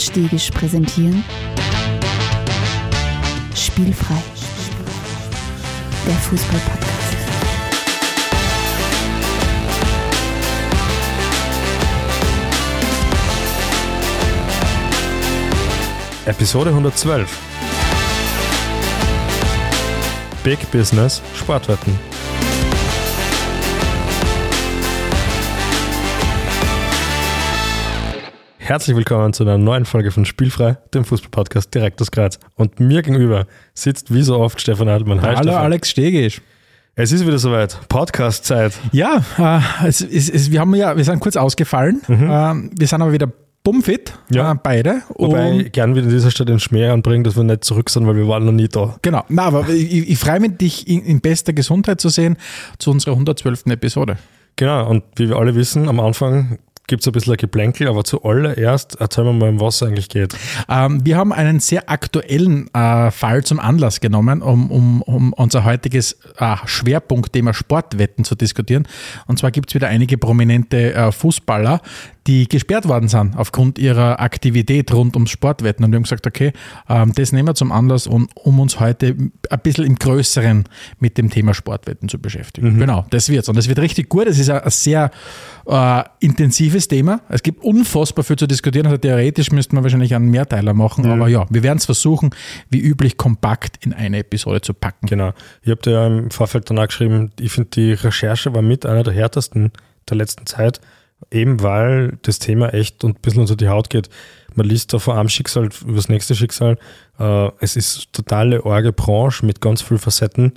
und Stegisch präsentieren Spielfrei, der Fußball-Podcast. Episode 112. Big Business Sportwetten. Herzlich willkommen zu einer neuen Folge von Spielfrei, dem Fußballpodcast direkt aus Graz. Und mir gegenüber sitzt wie so oft Stefan Hartmann. Hi, Hallo Stefan. Alex Stegisch. Es ist wieder soweit. Podcast-Zeit. Ja, äh, es, es, es, wir, haben ja, wir sind kurz ausgefallen. Mhm. Äh, wir sind aber wieder bummfit, ja. äh, beide. Wobei und ich gern wieder an dieser Stelle den Schmäh anbringen, dass wir nicht zurück sind, weil wir waren noch nie da. Genau, Na, aber ich, ich freue mich, dich in, in, bester Gesundheit zu sehen zu unserer 112. Episode. Genau, und wie wir alle wissen, am Anfang gibt es ein bisschen ein Geplänkel, aber zuallererst erzählen wir mal, um was es eigentlich geht. Ähm, wir haben einen sehr aktuellen äh, Fall zum Anlass genommen, um, um, um unser heutiges äh, Schwerpunktthema Sportwetten zu diskutieren. Und zwar gibt es wieder einige prominente äh, Fußballer, die gesperrt worden sind aufgrund ihrer Aktivität rund ums Sportwetten. Und wir haben gesagt, okay, ähm, das nehmen wir zum Anlass, um, um uns heute ein bisschen im Größeren mit dem Thema Sportwetten zu beschäftigen. Mhm. Genau, das wird's. Und das wird richtig gut. Es ist ein, ein sehr äh, intensives Thema. Es gibt unfassbar viel zu diskutieren. Also theoretisch müsste man wahrscheinlich einen Mehrteiler machen. Mhm. Aber ja, wir werden es versuchen, wie üblich kompakt in eine Episode zu packen. Genau. Ich habe dir ja im Vorfeld danach geschrieben, ich finde, die Recherche war mit einer der härtesten der letzten Zeit Eben weil das Thema echt ein bisschen unter die Haut geht. Man liest da von einem Schicksal über das nächste Schicksal. Äh, es ist totale orge Branche mit ganz vielen Facetten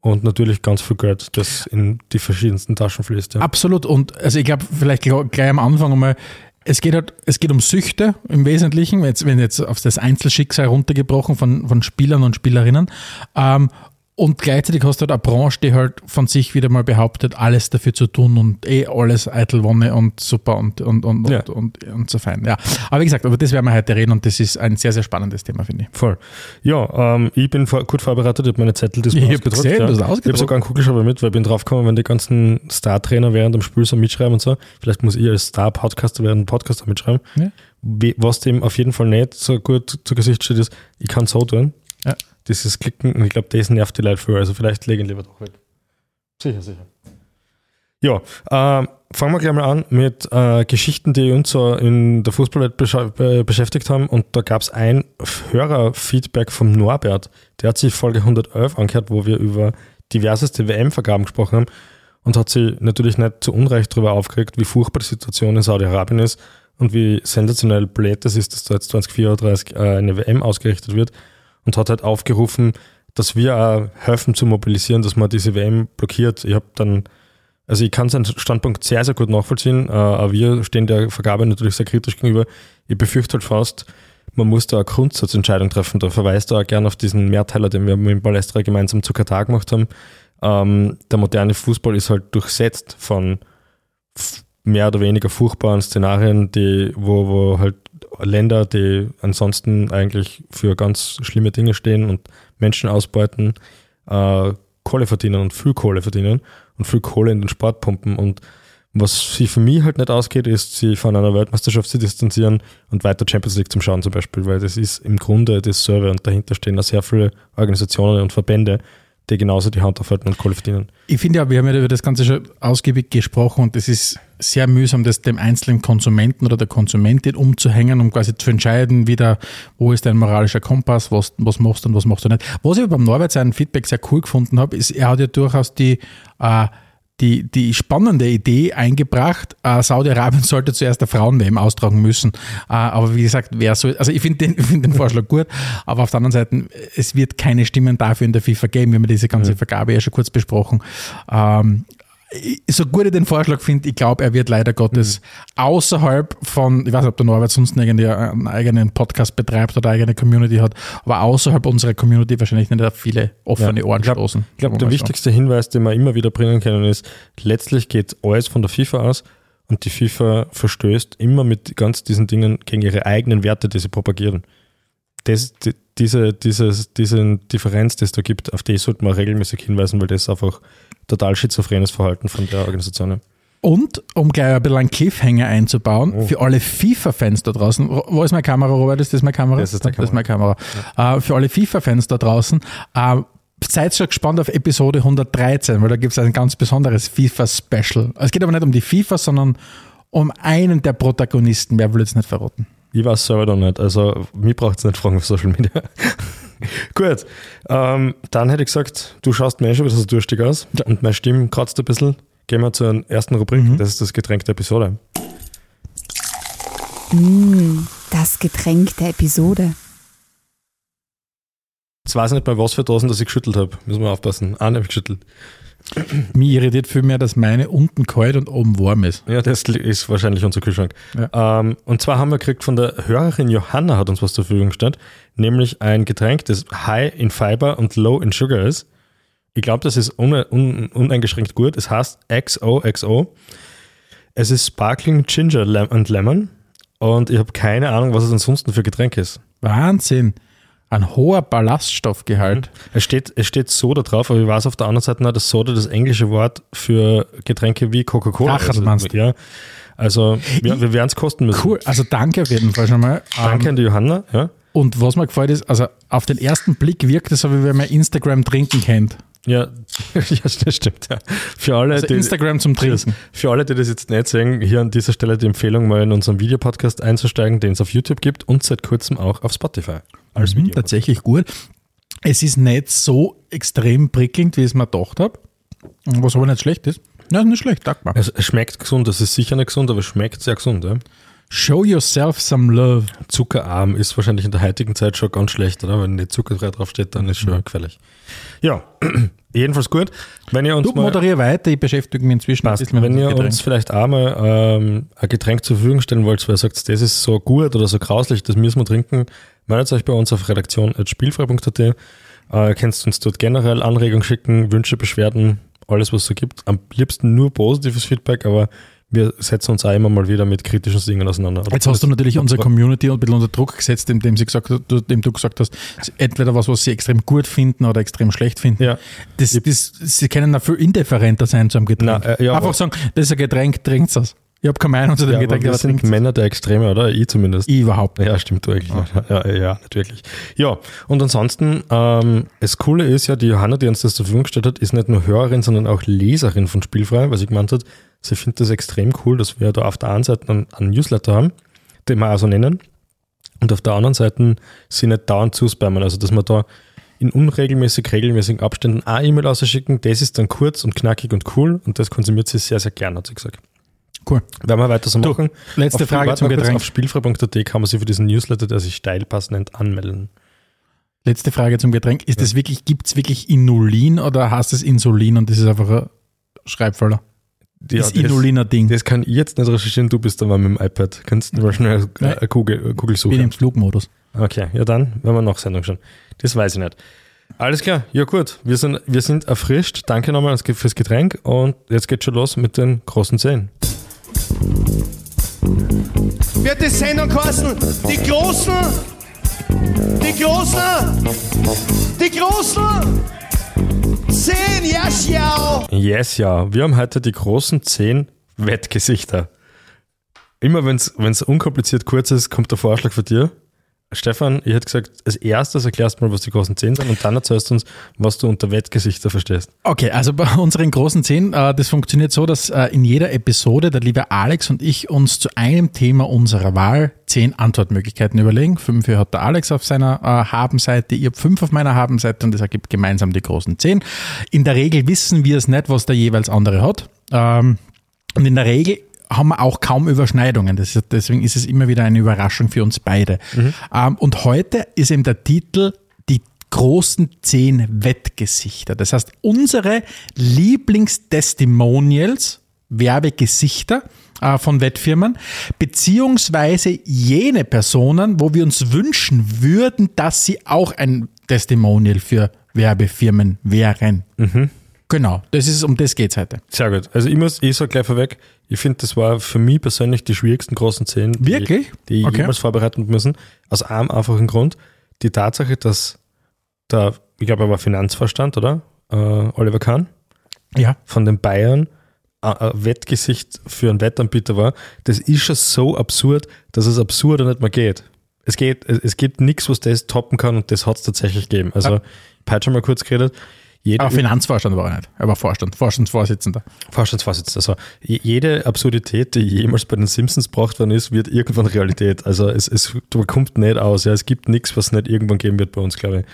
und natürlich ganz viel Geld, das in die verschiedensten Taschen fließt. Ja. Absolut. Und also ich glaube, vielleicht gleich am Anfang einmal, es geht halt, es geht um Süchte im Wesentlichen, jetzt, wenn jetzt auf das Einzelschicksal runtergebrochen von, von Spielern und Spielerinnen. Ähm, und gleichzeitig hast du halt eine Branche, die halt von sich wieder mal behauptet, alles dafür zu tun und eh alles eitel Wonne und super und, und, und, ja. und, und, und, so fein. Ja. Aber wie gesagt, über das werden wir heute reden und das ist ein sehr, sehr spannendes Thema, finde ich. Voll. Ja, ähm, ich bin vor, gut vorbereitet, ich habe meine Zettel diesmal ich ausgedruckt. Gesehen, ja. Ich habe sogar einen Kugelschreiber mit, weil ich bin draufgekommen, wenn die ganzen Star-Trainer während dem Spiel so mitschreiben und so, vielleicht muss ich als Star-Podcaster während dem Podcaster mitschreiben. Ja. Was dem auf jeden Fall nicht so gut zu Gesicht steht, ist, ich kann so tun. Ja dieses Klicken, ich glaube, das nervt die Leute für. Also vielleicht legen lieber doch weg. Sicher, sicher. Ja, äh, fangen wir gleich mal an mit äh, Geschichten, die uns so in der Fußballwelt besch beschäftigt haben. Und da gab es ein Hörerfeedback vom Norbert. Der hat sich Folge 111 angehört, wo wir über diverseste WM-Vergaben gesprochen haben und hat sich natürlich nicht zu Unrecht darüber aufgeregt, wie furchtbar die Situation in Saudi-Arabien ist und wie sensationell blöd es ist, dass da jetzt 2034 äh, eine WM ausgerichtet wird und hat halt aufgerufen, dass wir auch helfen zu mobilisieren, dass man diese WM blockiert. Ich habe dann, also ich kann seinen Standpunkt sehr, sehr gut nachvollziehen, äh, aber wir stehen der Vergabe natürlich sehr kritisch gegenüber. Ich befürchte halt fast, man muss da eine Grundsatzentscheidung treffen. Da verweist er auch gerne auf diesen Mehrteiler, den wir mit Balestra gemeinsam zu Katar gemacht haben. Ähm, der moderne Fußball ist halt durchsetzt von mehr oder weniger furchtbaren Szenarien, die, wo, wo halt Länder, die ansonsten eigentlich für ganz schlimme Dinge stehen und Menschen ausbeuten, äh, Kohle verdienen und viel Kohle verdienen und viel Kohle in den Sport pumpen. Und was sie für mich halt nicht ausgeht, ist, sie von einer Weltmeisterschaft zu distanzieren und weiter Champions League zum Schauen zum Beispiel, weil das ist im Grunde das Server und dahinter stehen da sehr viele Organisationen und Verbände, die genauso die Hand aufhalten und Kohle verdienen. Ich finde ja, wir haben ja über das Ganze schon ausgiebig gesprochen und es ist sehr mühsam, das dem einzelnen Konsumenten oder der Konsumentin umzuhängen, um quasi zu entscheiden, wieder, wo ist dein moralischer Kompass, was, was machst du und was machst du nicht. Was ich beim Norbert sein Feedback sehr cool gefunden habe, ist, er hat ja durchaus die äh, die, die spannende Idee eingebracht, äh, Saudi-Arabien sollte zuerst der Frauen-WM austragen müssen. Äh, aber wie gesagt, wer so, also ich finde den, find den Vorschlag gut, aber auf der anderen Seite, es wird keine Stimmen dafür in der FIFA geben. Wir haben diese ganze Vergabe ja schon kurz besprochen. Ähm, so gut ich den Vorschlag finde, ich glaube, er wird leider Gottes mhm. außerhalb von, ich weiß nicht, ob der Norbert sonst irgendwie einen eigenen Podcast betreibt oder eine eigene Community hat, aber außerhalb unserer Community wahrscheinlich nicht viele offene ja, Ohren glaub, stoßen. Ich glaube, der wichtigste sagen. Hinweis, den wir immer wieder bringen können, ist, letztlich geht alles von der FIFA aus und die FIFA verstößt immer mit ganz diesen Dingen gegen ihre eigenen Werte, die sie propagieren. Das, die, diese, dieses, diese Differenz, die es da gibt, auf die sollte man regelmäßig hinweisen, weil das einfach total schizophrenes Verhalten von der Organisation. Und um gleich ein bisschen einen Cliffhanger einzubauen, Oh. für alle FIFA-Fans da draußen, wo ist meine Kamera, Robert? Ist das meine Kamera? Das ist deine Das ist meine Kamera. Äh, für alle FIFA-Fans da draußen, äh, seid schon gespannt auf Episode 113, weil da gibt es ein ganz besonderes FIFA-Special. Es geht aber nicht um die FIFA, sondern um einen der Protagonisten. Wer will jetzt nicht verraten? Ich weiß selber noch nicht. Also, mich braucht es nicht fragen auf Social Media. Gut, ähm, dann hätte ich gesagt, du schaust mir eh schon wieder so durstig aus und meine Stimme kratzt ein bisschen. Gehen wir zur ersten Rubrik, das ist das Getränk der Episode. Das Getränk der Episode. Jetzt weiß ich nicht mal, was für Dosen, dass ich geschüttelt habe. Müssen wir aufpassen. Ah, habe ich geschüttelt. Mich irritiert vielmehr, dass meine unten kalt und oben warm ist. Ja, das ist wahrscheinlich unser Kühlschrank. Ja. Ähm, und zwar haben wir gekriegt von der Hörerin Johanna, hat uns was zur Verfügung gestellt, nämlich ein Getränk, das high in Fiber und low in Sugar ist. Ich glaube, das ist une, un, uneingeschränkt gut. Es heißt XOXO. Es ist Sparkling Ginger und Lemon. Und ich habe keine Ahnung, was es ansonsten für Getränk ist. Wahnsinn. Ein hoher Ballaststoffgehalt. Es steht, es steht Soda drauf, aber ich weiß auf der anderen Seite noch, dass Soda das englische Wort für Getränke wie Coca-Cola meinst du? Ja. Also, wir, wir werden es kosten müssen. Cool, also danke auf jeden Fall schon mal. Danke Ähm, an die Johanna. Ja. Und was mir gefällt ist, also auf den ersten Blick wirkt es so, wie wenn man Instagram trinken kennt. Ja, ja, das stimmt. Ja. Für alle, Also die, Instagram zum Trinken. für alle, die das jetzt nicht sehen, hier an dieser Stelle die Empfehlung, mal in unseren Videopodcast einzusteigen, den es auf YouTube gibt und seit kurzem auch auf Spotify. Als Mhm, tatsächlich gut. Es ist nicht so extrem prickelnd, wie ich es mir gedacht habe. Was aber nicht schlecht ist. Nein, nicht schlecht, sag mal. Es, es schmeckt gesund, es ist sicher nicht gesund, aber es schmeckt sehr gesund. Ja. Show yourself some love. Zuckerarm ist wahrscheinlich in der heutigen Zeit schon ganz schlecht, oder? Wenn nicht zuckerfrei draufsteht, dann ist schon gefährlich. Ja, jedenfalls gut. Wenn ihr uns Du mal moderier weiter, ich beschäftige mich inzwischen Passt. bisschen mit Wenn ihr unserem uns Getränk. vielleicht einmal ähm, ein Getränk zur Verfügung stellen wollt, weil ihr sagt, das ist so gut oder so grauslich, das müssen wir trinken, meldet euch bei uns auf redaktion.spielfrei.at. Äh, könnt uns dort generell Anregungen schicken, Wünsche, Beschwerden, alles was es so gibt. Am liebsten nur positives Feedback, aber wir setzen uns auch immer mal wieder mit kritischen Dingen auseinander. Oder Jetzt hast du natürlich unsere Community ein bisschen unter Druck gesetzt, indem, sie gesagt, indem du gesagt hast, entweder was, was sie extrem gut finden oder extrem schlecht finden. Ja, Das, das, sie können da viel indifferenter sein zu einem Getränk. Na, äh, ja, Einfach sagen, das ist ein Getränk, trinkt es. Ich habe keine Meinung zu dem ja Getränk, aber sind. Männer der Extreme, oder? Ich zumindest. Ich überhaupt nicht. Ja, stimmt, du eigentlich. Ja, ja, wirklich. Ja, und ansonsten, ähm, das Coole ist ja, die Johanna, die uns das zur Verfügung gestellt hat, ist nicht nur Hörerin, sondern auch Leserin von Spielfrei, weil sie gemeint hat, sie findet das extrem cool, dass wir da auf der einen Seite einen, einen Newsletter haben, den wir also nennen, und auf der anderen Seite sie nicht dauernd zuspammen, also dass wir da in unregelmäßig, regelmäßigen Abständen eine E-Mail ausschicken, das ist dann kurz und knackig und cool und das konsumiert sie sehr, sehr gern, hat sie gesagt. Cool. Werden wir weiter so Du, machen. Letzte Auf- Frage zum Getränk. Auf spielfrei.at kann man sich für diesen Newsletter, der sich Steilpass nennt, anmelden. Letzte Frage zum Getränk. Ist das wirklich, gibt es wirklich Inulin oder heißt es Insulin und das ist einfach ein Schreibfehler? Ja, ist Inulin ein Ding? Das kann ich jetzt nicht recherchieren, du bist aber mit dem iPad. Kannst du mal schnell eine Kugel, eine Kugel Ich bin suchen. im Flugmodus. Okay, ja dann, wenn wir noch Sendung schon. Das weiß ich nicht. Alles klar, ja gut, wir sind, wir sind erfrischt. Danke nochmal fürs Getränk und jetzt geht's schon los mit den großen Zehen. Wird die Sendung kosten. Die Großen, die Großen, die Großen. Zehn, ja, schau. Yes, ja. Wir haben heute die großen zehn Wettgesichter. Immer wenn es unkompliziert kurz ist, kommt der Vorschlag von dir. Stefan, ich hätte gesagt, als erstes erklärst du mal, was die großen zehn sind und dann erzählst du uns, was du unter Wettgesichter verstehst. Okay, also bei unseren großen zehn, äh, das funktioniert so, dass äh, in jeder Episode der liebe Alex und ich uns zu einem Thema unserer Wahl zehn Antwortmöglichkeiten überlegen. Fünf hat der Alex auf seiner äh, Habenseite, ihr habt fünf auf meiner Habenseite und das ergibt gemeinsam die großen zehn. In der Regel wissen wir es nicht, was der jeweils andere hat. Ähm, und in der Regel haben wir auch kaum Überschneidungen. Ist, deswegen ist es immer wieder eine Überraschung für uns beide. Ähm, und heute ist eben der Titel die großen zehn Wettgesichter. Das heißt, unsere Lieblingstestimonials, Werbegesichter äh, von Wettfirmen, beziehungsweise jene Personen, wo wir uns wünschen würden, dass sie auch ein Testimonial für Werbefirmen wären. Genau, das ist, um das geht's heute. Sehr gut. Also ich muss, ich sage gleich vorweg, ich finde, das war für mich persönlich die schwierigsten großen die, Wirklich? die ich Okay. jemals vorbereiten müssen. Aus einem einfachen Grund. Die Tatsache, dass der, ich glaube, er war Finanzvorstand, oder? Äh, Oliver Kahn Ja. von den Bayern ein ein Wettgesicht für einen Wettanbieter war, das ist schon so absurd, dass es absurder nicht mehr geht. Es geht, es gibt nichts, was das toppen kann und das hat es tatsächlich gegeben. Also, heute schon mal kurz geredet. Jeder, Aber Finanzvorstand war er nicht. Er war Vorstand, Vorstandsvorsitzender. Vorstandsvorsitzender. Also je- jede Absurdität, die jemals bei den Simpsons gebracht worden ist, wird irgendwann Realität. Also es, es kommt nicht aus. Ja. Es gibt nichts, was nicht irgendwann geben wird bei uns, glaube ich.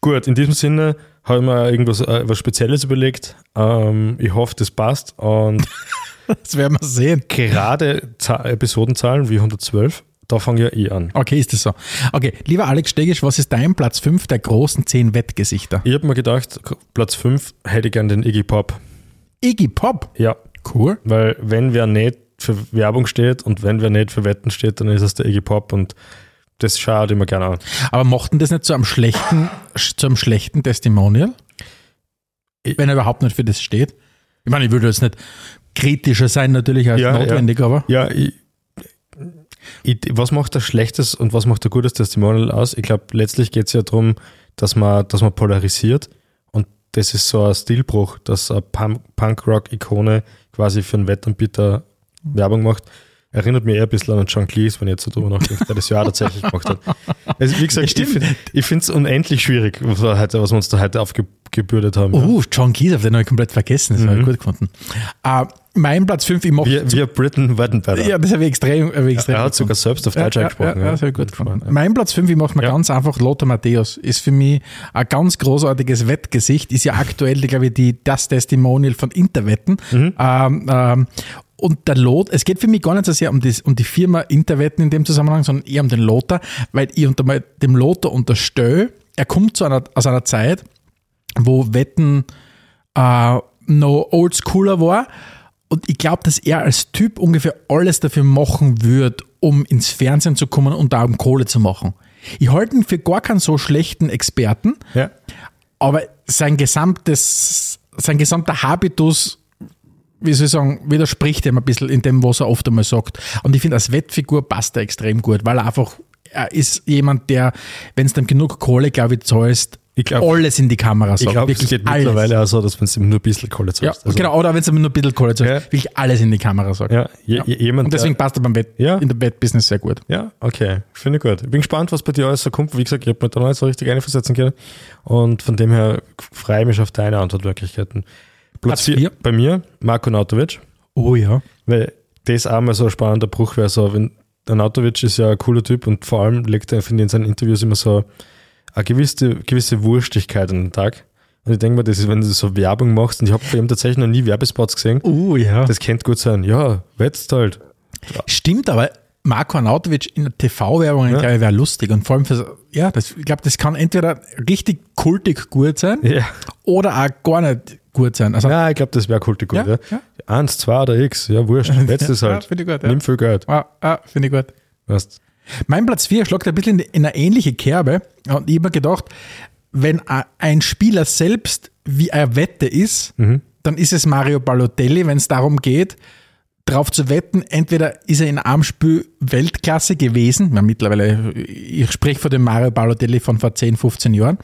Gut, in diesem Sinne habe ich mir irgendwas äh, was Spezielles überlegt. Ähm, ich hoffe, das passt. Und Das werden wir sehen. gerade Za- Episodenzahlen wie 112, da fange ich ja eh an. Okay, ist das so. Okay, lieber Alex Stegisch, was ist dein Platz 5 der großen 10 Wettgesichter? Ich habe mir gedacht, Platz 5 hätte ich gern den Iggy Pop. Iggy Pop. Ja, Cool. weil wenn wer nicht für Werbung steht und wenn wer nicht für Wetten steht, dann ist es der Iggy Pop und das schaut immer gerne an. Aber mochten das nicht zu einem schlechten, zu einem schlechten Testimonial? Ich- Wenn er überhaupt nicht für das steht? Ich meine, ich würde jetzt nicht kritischer sein natürlich als Ja, notwendig, aber Ja, ich, ich, was macht ein schlechtes und was macht ein gutes Testimonial aus? Ich glaube, letztlich geht es ja darum, dass man, dass man polarisiert und das ist so ein Stilbruch, dass eine Punk- Punk-Rock-Ikone quasi für einen Wettanbieter Werbung macht. Erinnert mich eher ein bisschen an John Cleese, wenn ich jetzt so drüber nachdenke, der das ja tatsächlich gemacht hat. Also, wie gesagt, ich, find- ich finde es unendlich schwierig, was wir, heute, was wir uns da heute aufgebürdet haben. Oh, John Cleese, auf den habe ich komplett vergessen. Das habe ich gut gefunden. Äh, mein Platz 5, ich mochte. wir, wir Briten werden besser. ja, das habe ich extrem, habe ich extrem er hat sogar selbst auf Deutsch ja, eingesprochen. Ja, ja, das habe ich gut Gefunden. Mein Platz 5, ich mache mir Ja. ganz einfach Lothar Matthäus. Ist für mich ein ganz großartiges Wettgesicht. Ist ja aktuell, glaube ich, die, das Testimonial von Interwetten. Mhm. Ähm, ähm, und der Lot, es geht für mich gar nicht so sehr um, das, um die Firma Interwetten in dem Zusammenhang, sondern eher um den Lothar, weil ich unter, dem Lothar unterstelle, er kommt zu einer, aus einer Zeit, wo Wetten äh, noch oldschooler war. Und ich glaube, dass er als Typ ungefähr alles dafür machen wird, um ins Fernsehen zu kommen und da um Kohle zu machen. Ich halte ihn für gar keinen so schlechten Experten, Ja. aber sein gesamtes, sein gesamter Habitus, wie soll ich sagen, widerspricht ihm ein bisschen in dem, was er oft einmal sagt. Und ich finde, als Wettfigur passt er extrem gut, weil er einfach, er ist jemand, der, wenn es dann genug Kohle, glaube ich, zahlst, glaub- alles in die Kamera sagt. Ich glaube, es geht alles. mittlerweile auch so, dass wenn es ihm nur ein bisschen Kohle Ja, zahlst. Also, genau, oder wenn es aber nur ein bisschen Kohle zahlt, Ja. wirklich alles in die Kamera sagt. Ja, je, je- jemand, Und deswegen der, passt er beim Bett, Ja. in der Bettbusiness sehr gut. ja, okay, finde ich gut. Ich bin gespannt, was bei dir alles so kommt. Wie gesagt, ich habe mir da noch nicht so richtig einversetzen können. Und von dem her freue ich mich auf deine Antwortmöglichkeiten. Platz Platz 4 vier. bei mir, Marco Nautovic, Oh ja. weil das auch mal so ein spannender Bruch wäre. So, wenn der Nautovic ist ja ein cooler Typ und vor allem legt er, finde ich, in seinen Interviews immer so eine gewisse, gewisse Wurstigkeit an den Tag. Und ich denke mir, das ist, wenn du so Werbung machst, und ich habe bei ihm tatsächlich noch nie Werbespots gesehen, Oh ja. das könnte gut sein. Ja, wetzt halt. Stimmt, aber Marko Arnautovic in der TV-Werbung, Ja. glaube ich, wäre lustig. Und vor allem für, ja, das, ich glaube, das kann entweder richtig kultig gut sein Ja, oder auch gar nicht gut sein. Also, ja ich glaube, das wäre cool. Ja, Ja, ja. Eins, zwei oder X, ja, wurscht, wetzt es Ja, halt. finde ich gut, ja. Nimm viel Geld. ah, ah, finde ich gut. Weißt. Mein Platz 4 schlagt ein bisschen in eine ähnliche Kerbe. Und ich habe mir gedacht, wenn ein Spieler selbst wie eine Wette ist, dann ist es Mario Balotelli, wenn es darum geht, darauf zu wetten, entweder ist er in einem Spiel Weltklasse gewesen, ja, mittlerweile, ich spreche von dem Mario Balotelli von vor 10, 15 Jahren,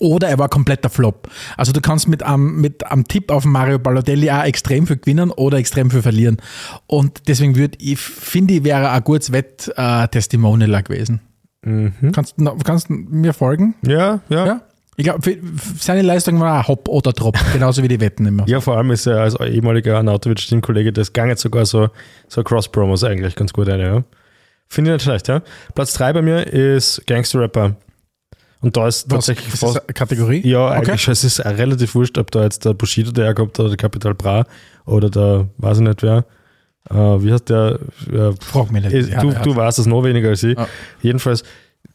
oder er war kompletter Flop. Also du kannst mit einem, mit einem Tipp auf Mario Balotelli auch extrem viel gewinnen oder extrem viel verlieren. Und deswegen würde ich, finde ich, wäre ein gutes Wett-Testimonial gewesen. Kannst, du- kannst du mir folgen? Ja, ja, ja. Ja? Ich glaube, seine Leistung war auch Hop oder Drop, genauso wie die Wetten immer. vor allem ist er als ehemaliger Arnautovic-Teamkollege, das gang jetzt sogar so, so Cross-Promos eigentlich ganz gut eine, ja. Finde ich nicht schlecht, ja. Platz 3 bei mir ist Gangster-Rapper. Und da ist Was, tatsächlich ist fast, Kategorie? Ja, eigentlich. Es ist relativ wurscht, ob da jetzt der Bushido daherkommt oder der Capital Bra oder der, weiß ich nicht wer. Äh, wie heißt der? Äh, Frag mich nicht. du, du weißt es noch weniger als ich. Ja. Jedenfalls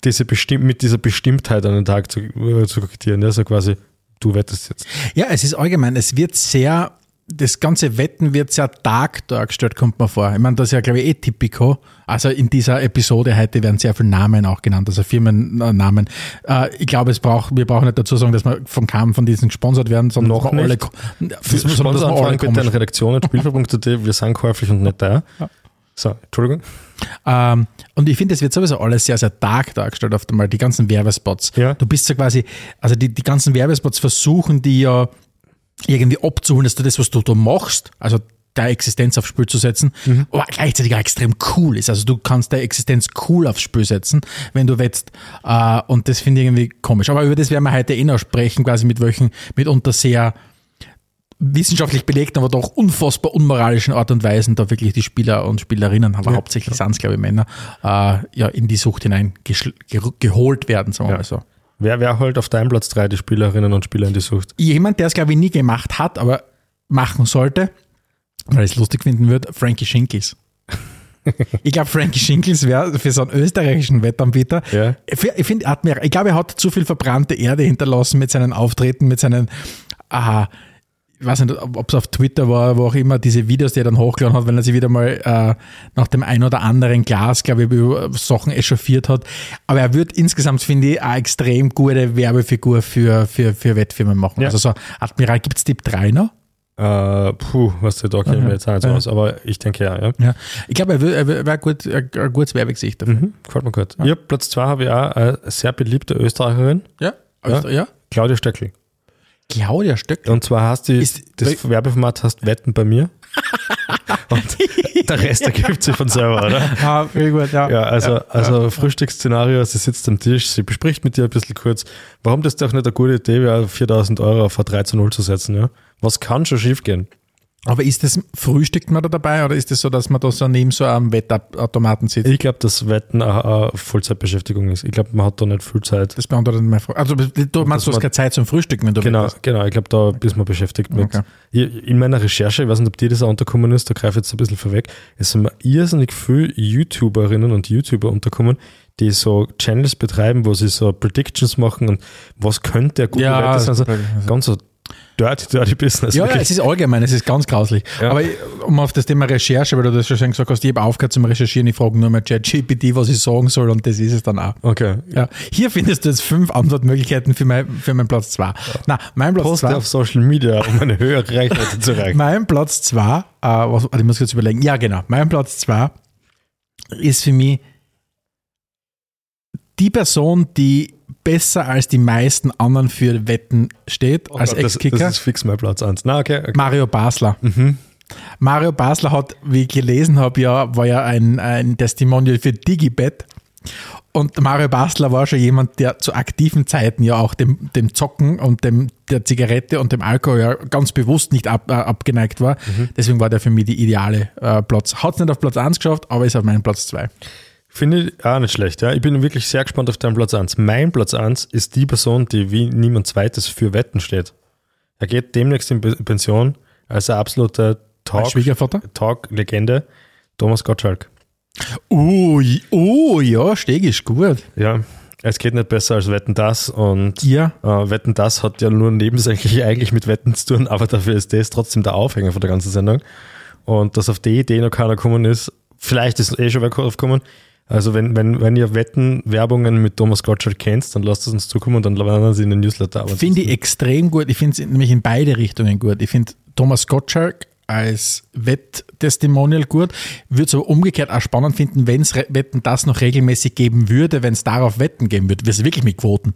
diese bestimmt, mit dieser Bestimmtheit an den Tag zu, äh, zu kokettieren. Ja, so quasi, du wettest jetzt. Ja, es ist allgemein, es wird sehr, das ganze Wetten wird sehr dark dargestellt, kommt mir vor. Ich meine, das ist ja, glaube ich, eh typico. Also in dieser Episode heute werden sehr viele Namen auch genannt, also Firmennamen. Äh, ich glaube, es braucht, wir brauchen nicht dazu sagen, dass wir von keinem von diesen gesponsert werden, sondern Noch wir alle, nicht. das, sondern dass wir alle Sponsoranfragen bitte an spielver.at, wir sind käuflich und nicht da. So, Entschuldigung. Ähm, und ich finde, es wird sowieso alles sehr, sehr dark dargestellt, auf einmal, die ganzen Werbespots. Ja. Du bist ja quasi, also die, die ganzen Werbespots versuchen die ja irgendwie abzuholen, dass du das, was du da machst, also deine Existenz aufs Spiel zu setzen, aber gleichzeitig auch extrem cool ist. Also du kannst deine Existenz cool aufs Spiel setzen, wenn du wettst. Äh, und das finde ich irgendwie komisch. Aber über das werden wir heute eh noch sprechen, quasi mit welchen mitunter sehr wissenschaftlich belegten, aber doch unfassbar unmoralischen Art und Weisen da wirklich die Spieler und Spielerinnen, aber hauptsächlich sind es, glaube ich, Männer, äh, ja, in die Sucht hinein geholt werden, sagen wir Ja. mal so. Wer, wer holt auf deinem Platz 3 die Spielerinnen und Spieler in die Sucht? Jemand, der es, glaube ich, nie gemacht hat, aber machen sollte, weil ich es lustig finden würde, Frankie Schinkels. ich glaube, Frankie Schinkels wäre für so einen österreichischen Wettanbieter. Ja. Ich fi- ich finde, hat mir- ich glaube, er hat zu viel verbrannte Erde hinterlassen mit seinen Auftreten, mit seinen, ah, ich weiß nicht, ob es auf Twitter war, wo auch immer diese Videos, die er dann hochgeladen hat, wenn er sich wieder mal äh, nach dem ein oder anderen Glas, glaube ich, über Sachen echauffiert hat. Aber er wird insgesamt, finde ich, eine extrem gute Werbefigur für, für, für Wettfirmen machen. Ja. Also so, Admiral, gibt es Tipp 3 noch? Äh, puh, was der da käme Okay. jetzt nicht so Ja. aus, aber ich denke ja, ja. Ja. Ich glaube, er wär- er wäre wär gut, ein gutes Werbegesicht dafür. Mhm, gefällt mir gut. Ja. Platz 2 habe ich auch eine sehr beliebte Österreicherin, Ja? Ja. Ja. ja? Claudia Stöckl. Claudia Stöck. Und zwar hast du das Werbeformat hast Wetten bei mir. Und der Rest ergibt sich von selber, oder? Ah, very gut, ja. Ja, also, also Frühstücksszenario, sie sitzt am Tisch, sie bespricht mit dir ein bisschen kurz, warum das doch nicht eine gute Idee wäre, 4000 Euro auf ein 3 zu 0 zu setzen, ja? Was kann schon schief gehen? Aber ist das, frühstückt man da dabei oder ist das so, dass man da so neben so einem Wettautomaten sitzt? Ich glaube, dass Wetten eine, Vollzeitbeschäftigung ist. Ich glaube, man hat da nicht viel Zeit. Das beantwortet meine Frage. Also, du meinst, du hast keine Zeit zum Frühstücken, wenn du Genau, wettest? genau. Ich glaube, da ist man beschäftigt mit. Okay. Ich- In meiner Recherche, ich weiß nicht, ob dir das auch unterkommen ist, da greife ich jetzt ein bisschen vorweg, es sind mir irrsinnig viele YouTuberinnen und YouTuber unterkommen, die so Channels betreiben, wo sie so Predictions machen und was könnte der gute Ja, Wette sein. Also- ganz so dirty, dirty Business. Ja, ja, wirklich. es ist allgemein, es ist ganz grauslich. Ja. Aber ich- um auf das Thema Recherche, weil du das schon gesagt hast, ich habe aufgehört zum Recherchieren, ich frage nur mal ChatGPT, was ich sagen soll und das ist es dann auch. okay. Ja. Hier findest du jetzt fünf Antwortmöglichkeiten für, mein, für meinen Platz 2. Na, mein Platz Poste 2. auf Social Media, um eine höhere Reichweite zu erreichen. Mein Platz 2, äh, was, ich muss kurz überlegen. Ja, genau. Mein Platz 2 ist für mich die Person, die besser als die meisten anderen für Wetten steht, als Oh das, Ex-Kicker. das ist fix mein Platz 1. Na, okay. okay. Mario Basler. Mario Basler hat, wie ich gelesen habe, ja, war ja ein, ein Testimonial für Digibet. Und Mario Basler war schon jemand, der zu aktiven Zeiten ja auch dem, dem Zocken und dem, der Zigarette und dem Alkohol ja ganz bewusst nicht ab, äh, abgeneigt war. Deswegen war der für mich die ideale äh, Platz. Hat es nicht auf Platz 1 geschafft, aber ist auf meinem Platz 2. Finde ich auch nicht schlecht, ja. Ich bin wirklich sehr gespannt auf deinen Platz 1. Mein Platz 1 ist die Person, die wie niemand zweites für Wetten steht. Er geht demnächst in Pe- Pension als ein absoluter Als Talk? Talk-Legende, Thomas Gottschalk. Oh, oh ja, Steg ist gut. Ja, es geht nicht besser als Wetten das und Ja. äh, Wetten das hat ja nur nebensächlich eigentlich mit Wetten zu tun, aber dafür ist das trotzdem der Aufhänger von der ganzen Sendung. Und dass auf die Idee noch keiner gekommen ist, vielleicht ist eh schon wer drauf gekommen. Also wenn, wenn, wenn ihr Wetten-Werbungen mit Thomas Gottschalk kennt, dann lasst es uns zukommen und dann landen sie in den Newsletter. Aber Finde ich extrem gut. Ich finde es nämlich in beide Richtungen gut. Ich finde Thomas Gottschalk als Wetttestimonial gut. Würde es aber umgekehrt auch spannend finden, wenn es Wetten das noch regelmäßig geben würde, wenn es darauf Wetten geben würde. Wäre es wirklich mit Quoten.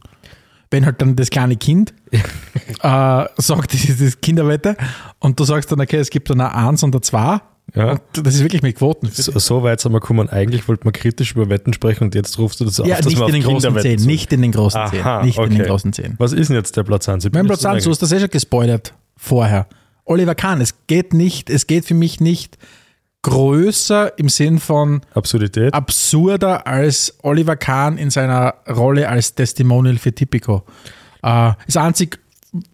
Wenn halt dann das kleine Kind äh, sagt, das ist das Kinderwette und du sagst dann, okay, es gibt dann eine Eins und eine Zwei. Ja. Und das ist wirklich mit Quoten. so, so weit sind wir gekommen. Eigentlich wollte man kritisch über Wetten sprechen und jetzt rufst du das ja, auf, dass nicht man in den großen Zehn. Nicht in den großen Aha, Zehn. Nicht in den okay. großen Zehn. Was ist denn jetzt der Platz 1? Ich bin Mein Platz 1, du hast das eh schon gespoilert vorher. Oliver Kahn, es geht nicht, es geht für mich nicht größer im Sinn von Absurdität. absurder als Oliver Kahn in seiner Rolle als Testimonial für Tipico. Äh, das einzig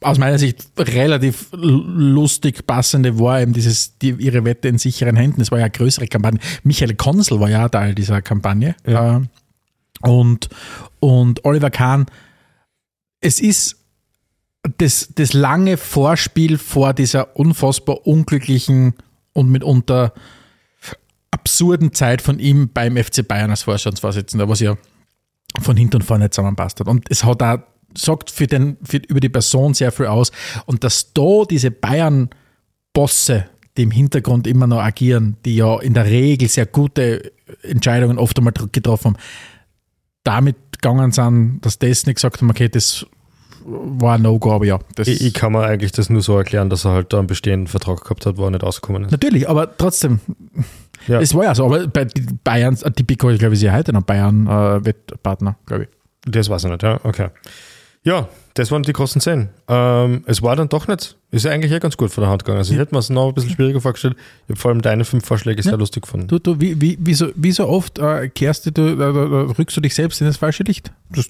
aus meiner Sicht relativ lustig passende war eben dieses, die, ihre Wette in sicheren Händen. Das war ja eine größere Kampagne. Michael Konsel war ja Teil dieser Kampagne. Ja. Äh, und, und Oliver Kahn, es ist das, das lange Vorspiel vor dieser unfassbar unglücklichen und mitunter absurden Zeit von ihm beim FC Bayern als Vorstandsvorsitzender, was ja von hinten und vorne zusammenpasst hat. Und es hat auch, sagt für den, für, über die Person sehr viel aus. Und dass da diese Bayern-Bosse, die im Hintergrund immer noch agieren, die ja in der Regel sehr gute Entscheidungen oft einmal getroffen haben, damit gegangen sind, dass das nicht gesagt haben, okay, das war ein No-Go, aber ja. Ich, ich kann mir eigentlich das nur so erklären, dass er halt da einen bestehenden Vertrag gehabt hat, wo er nicht ausgekommen ist. Natürlich, aber trotzdem, Ja. es war ja so, aber bei Bayern, die Pico, ich glaube, ist ja heute noch Bayern-Wettpartner, glaube ich. Das weiß ich nicht, ja, okay. Ja, das waren die großen Szenen. Ähm, es war dann doch nicht, ist ja eigentlich eh ganz gut von der Hand gegangen. Also ich hätte mir es noch ein bisschen schwieriger vorgestellt. Ich habe vor allem deine fünf Vorschläge sehr Ja. lustig gefunden. Du, du, wie, wie, wie, so, wie so oft äh, kehrst du, du, äh, äh, rückst du dich selbst in das falsche Licht? Das,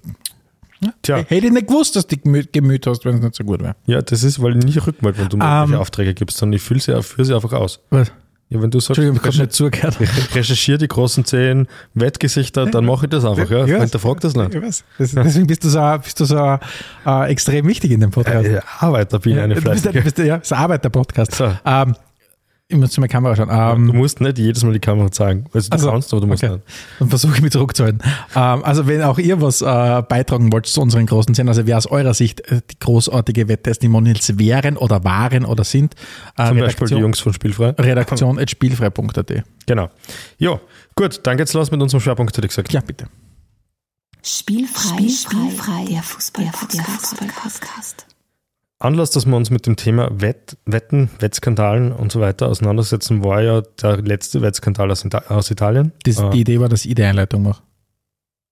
Tja, Hätte ich nicht gewusst, dass du Gemüt, hast, wenn es nicht so gut wäre. ja, das ist, weil ich nicht rückmeld, wenn du mir Ähm. irgendwelche Aufträge gibst, sondern ich fühle sie, führe sie einfach aus. Was? Ja, wenn du sagst, Entschuldigung, ich habe recher- nicht zugehört. recherchiere die großen zehn Wettgesichter, dann mache ich das einfach. Ja, Ja, hinterfrag das nicht. Deswegen bist du so, bist du so äh, extrem wichtig in dem Podcast. Äh, Arbeiter bin ich eine du bist, fleißige. du bist, ja, das ist ein Arbeiter-Podcast. So. Ähm, ich muss zu meiner Kamera schauen. Du Ähm, musst nicht jedes Mal die Kamera zeigen. Also du Also, kannst, aber du musst okay. nicht. Dann versuche ich mich zurückzuhalten. Ähm, also wenn auch ihr was äh, beitragen wollt zu unseren großen Szenen, also wer aus eurer Sicht äh, die großartige Wetttestimonials wären oder waren oder sind, äh, Zum Beispiel die Jungs von Spielfrei. Redaktion at spielfrei.at. Genau. Ja, gut, dann geht's los mit unserem Schwerpunkt, hätte ich gesagt. Ja, bitte. Spielfrei, Spielfrei, der Fußball, der Fußball-Podcast. Anlass, dass wir uns mit dem Thema Wett, Wetten, Wettskandalen und so weiter auseinandersetzen, war ja der letzte Wettskandal aus, Ita- aus Italien. Das, Ah, Die Idee war, dass ich die Einleitung mache.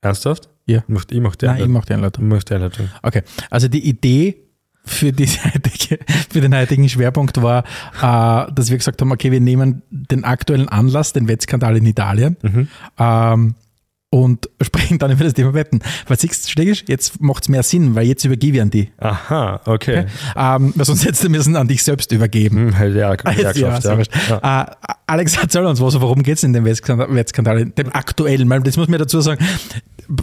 ernsthaft? Ja. Ich mach, ich mach die Nein, ich mache die Einleitung. Ich mach die Einleitung. Okay, also die Idee für, heutige, für den heutigen Schwerpunkt war, äh, dass wir gesagt haben, okay, wir nehmen den aktuellen Anlass, den Wettskandal in Italien, Mhm. ähm, und sprechen dann über das Thema Wetten. Weil siehst du, Stegisch, jetzt macht es mehr Sinn, weil jetzt übergebe ich an die. Aha, okay. Ähm, weil sonst hättest du müssen an dich selbst übergeben. Hm, ja, ja, Gewerkschaft, so ja. ja. Äh, Alex, erzähl uns was, worum geht es in dem Wettskandal, dem aktuellen? Weil das muss man dazu sagen,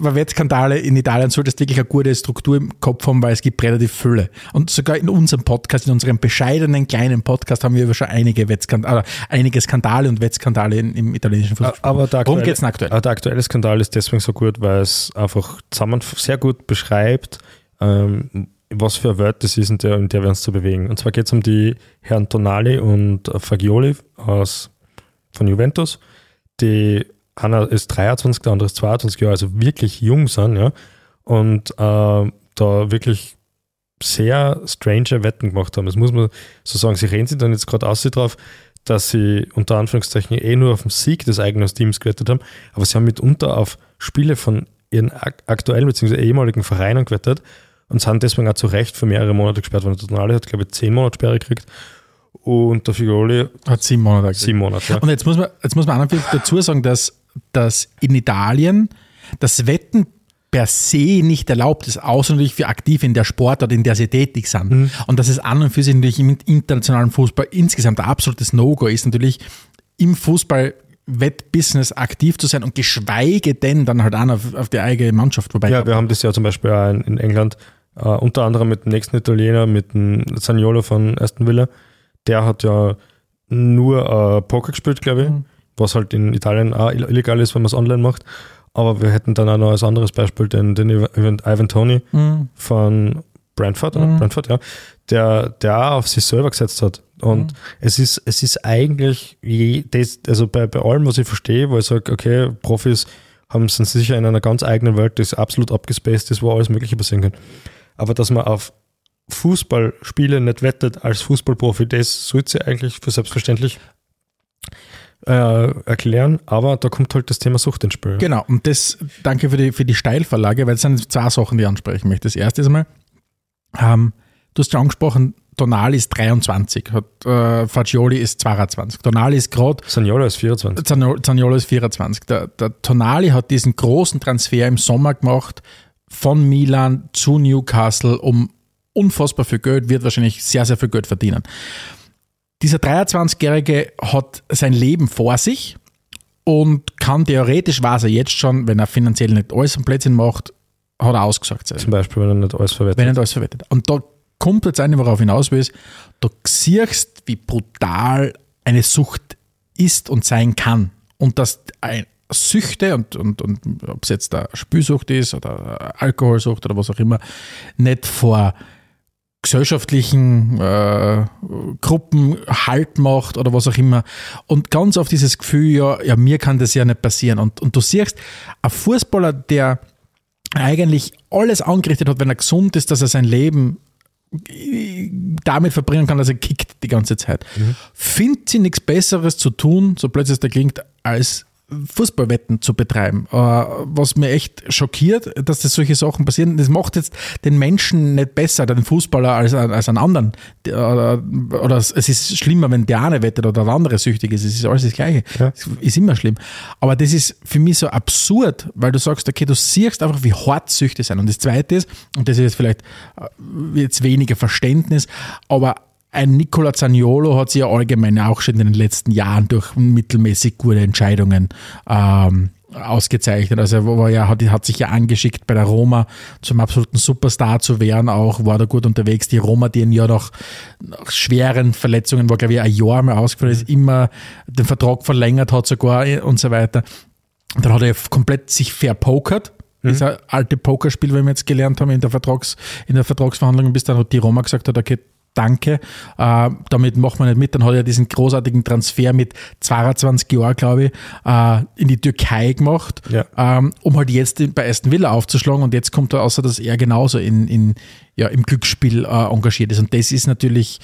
Wettskandale in Italien solltest du wirklich eine gute Struktur im Kopf haben, weil es gibt relativ viele. Und sogar in unserem Podcast, in unserem bescheidenen kleinen Podcast haben wir über schon einige Wettskandale, einige Skandale und Wettskandale im italienischen Fußball. Aber der Worum aktuelle- geht's denn aktuell? aber Der aktuelle Skandal ist deswegen so gut, weil es einfach zusammen sehr gut beschreibt, ähm, was für eine Welt das ist, in der, in der wir uns zu bewegen. Und zwar geht es um die Herren Tonali und Fagioli aus, von Juventus, die einer ist 23, der andere ist 22 Jahre, also wirklich jung sind, ja, und äh, da wirklich sehr strange Wetten gemacht haben. Das muss man so sagen. Sie reden sich dann jetzt gerade aus drauf, dass sie unter Anführungszeichen eh nur auf den Sieg des eigenen Teams gewettet haben, aber sie haben mitunter auf Spiele von ihren ak aktuellen bzw. ehemaligen Vereinen gewettet und sind deswegen auch zu Recht für mehrere Monate gesperrt worden. Der Tonali hat, glaube ich, zehn Monate Sperre gekriegt und der Figoli Hat sieben Monate gekriegt. sieben Monate. Ja. Und jetzt muss man, jetzt muss man auch dazu sagen, dass, dass in Italien das Wetten per se nicht erlaubt ist, außer natürlich für Aktive in der Sportart, in der sie tätig sind. Und dass es an und für sich natürlich im internationalen Fußball insgesamt ein absolutes No-Go ist, natürlich im Fußball Wettbusiness aktiv zu sein und geschweige denn dann halt auch noch auf, auf die eigene Mannschaft vorbei. Ja, wir haben das ja zum Beispiel auch in, in England, äh, unter anderem mit dem nächsten Italiener, mit dem Zaniolo von Aston Villa. Der hat ja nur äh, Poker gespielt, glaube ich, was halt in Italien auch ill- illegal ist, wenn man es online macht. Aber wir hätten dann auch noch als anderes Beispiel den, den Ivan, Ivan Tony Mhm. von Brentford, oder? Brentford, ja, der, der auch auf sich selber gesetzt hat. Und es ist, es ist eigentlich je, das, also bei, bei allem, was ich verstehe, wo ich sage, okay, Profis haben sind sicher in einer ganz eigenen Welt, das absolut abgespaced ist, wo alles Mögliche passieren kann. Aber dass man auf Fußballspiele nicht wettet als Fußballprofi, das sollte sie eigentlich für selbstverständlich äh, erklären, aber da kommt halt das Thema Sucht ins Spiel. Genau, und das, danke für die, für die Steilvorlage, weil es sind zwei Sachen, die ich ansprechen möchte. Das erste ist einmal, ähm, du hast ja angesprochen, Tonali ist 23, hat, äh, Fagioli ist 22. Tonali ist gerade, Saniolo ist 24. Zaniolo ist 24. Der, der Tonali hat diesen großen Transfer im Sommer gemacht von Milan zu Newcastle um unfassbar viel Geld, wird wahrscheinlich sehr, sehr viel Geld verdienen. Dieser 23-Jährige hat sein Leben vor sich und kann theoretisch, weiß er jetzt schon, wenn er finanziell nicht alles am Plätzchen macht, hat er ausgesagt sein Zum Beispiel, wenn er nicht alles verwertet. wenn er alles verwettet. Und da kommt jetzt eine, worauf hinaus will, du siehst, wie brutal eine Sucht ist und sein kann. Und dass ein Süchte und, und, und ob es jetzt eine Spülsucht ist oder Alkoholsucht oder was auch immer, nicht vor gesellschaftlichen äh, Gruppen Halt macht oder was auch immer. Und ganz oft dieses Gefühl, ja, ja, mir kann das ja nicht passieren. Und, und du siehst, ein Fußballer, der eigentlich alles angerichtet hat, wenn er gesund ist, dass er sein Leben damit verbringen kann, dass er kickt die ganze Zeit. Mhm. Findet sie nichts Besseres zu tun, so plötzlich da klingt, als Fußballwetten zu betreiben. Äh, was mir echt schockiert, dass das solche Sachen passieren. Das macht jetzt den Menschen nicht besser, den Fußballer, als, als einen anderen. Oder, oder es ist schlimmer, wenn der eine wettet oder der andere süchtig ist. Es ist alles das Gleiche. Ja. Ist immer schlimm. Aber das ist für mich so absurd, weil du sagst, okay, du siehst einfach, wie hart Süchte sind. Und das Zweite ist, und das ist jetzt vielleicht äh, jetzt weniger Verständnis, aber ein Nicola Zaniolo hat sich ja allgemein auch schon in den letzten Jahren durch mittelmäßig gute Entscheidungen ähm, ausgezeichnet. Also er war ja, hat, hat sich ja angeschickt bei der Roma zum absoluten Superstar zu werden, auch war da gut unterwegs. Die Roma, die ihn ja nach, nach schweren Verletzungen, war glaube ich ein Jahr mehr ausgefallen ist, immer den Vertrag verlängert hat sogar und so weiter. Und dann hat er komplett sich verpokert. Mhm. Dieser alte Pokerspiel, wie wir jetzt gelernt haben in der, Vertrags, in der Vertragsverhandlung, bis dann hat die Roma gesagt hat, okay, danke. Äh, damit macht man nicht mit. Dann hat er diesen großartigen Transfer mit 22 Jahren, glaube ich, äh, in die Türkei gemacht, ja. ähm, um halt jetzt bei Aston Villa aufzuschlagen. Und jetzt kommt er außer, dass er genauso in, in, ja, im Glücksspiel äh, engagiert ist. Und das ist natürlich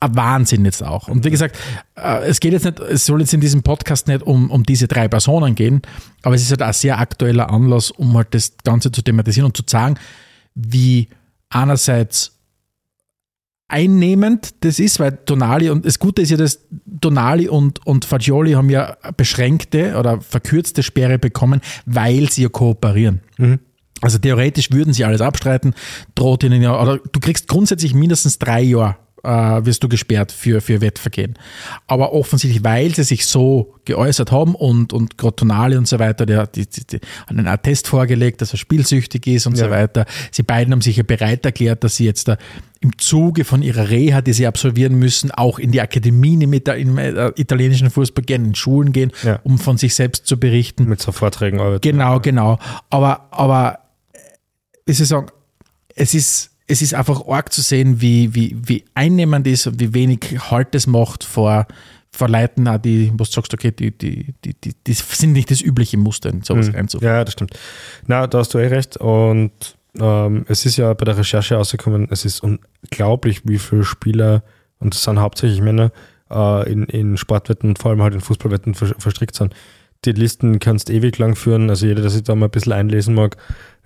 ein Wahnsinn jetzt auch. Und wie gesagt, äh, es geht jetzt nicht, es soll jetzt in diesem Podcast nicht um, um diese drei Personen gehen, aber es ist halt ein sehr aktueller Anlass, um halt das Ganze zu thematisieren und zu sagen, wie einerseits einnehmend das ist, weil Tonali und das Gute ist ja, dass Tonali und, und Fagioli haben ja beschränkte oder verkürzte Sperre bekommen, weil sie ja kooperieren. Mhm. Also theoretisch würden sie alles abstreiten, droht ihnen ja, oder du kriegst grundsätzlich mindestens drei Jahre äh, wirst du gesperrt für, für Wettvergehen. Aber offensichtlich, weil sie sich so geäußert haben und, und Grottonale und so weiter, der die, die, die, hat einen Attest vorgelegt, dass er spielsüchtig ist und ja. so weiter. Sie beiden haben sich ja bereit erklärt, dass sie jetzt da im Zuge von ihrer Reha, die sie absolvieren müssen, auch in die Akademien im, im äh, italienischen Fußball gehen, in Schulen gehen, ja. um von sich selbst zu berichten. Mit so Vorträgen. Genau, genau. Aber, aber, wie Sie sagen, es ist, es ist einfach arg zu sehen, wie, wie, wie einnehmend ist und wie wenig Halt es macht vor, vor Leuten, auch die, wo du sagst, okay, die, die, die, die, sind nicht das übliche Muster, in sowas mhm. Ja, das stimmt. Na, da hast du eh recht. Und ähm, es ist ja bei der Recherche rausgekommen, es ist unglaublich, wie viele Spieler, und das sind hauptsächlich Männer, äh, in, in Sportwetten und vor allem halt in Fußballwetten verstrickt sind. Die Listen kannst ewig lang führen, also jeder, der sich da mal ein bisschen einlesen mag,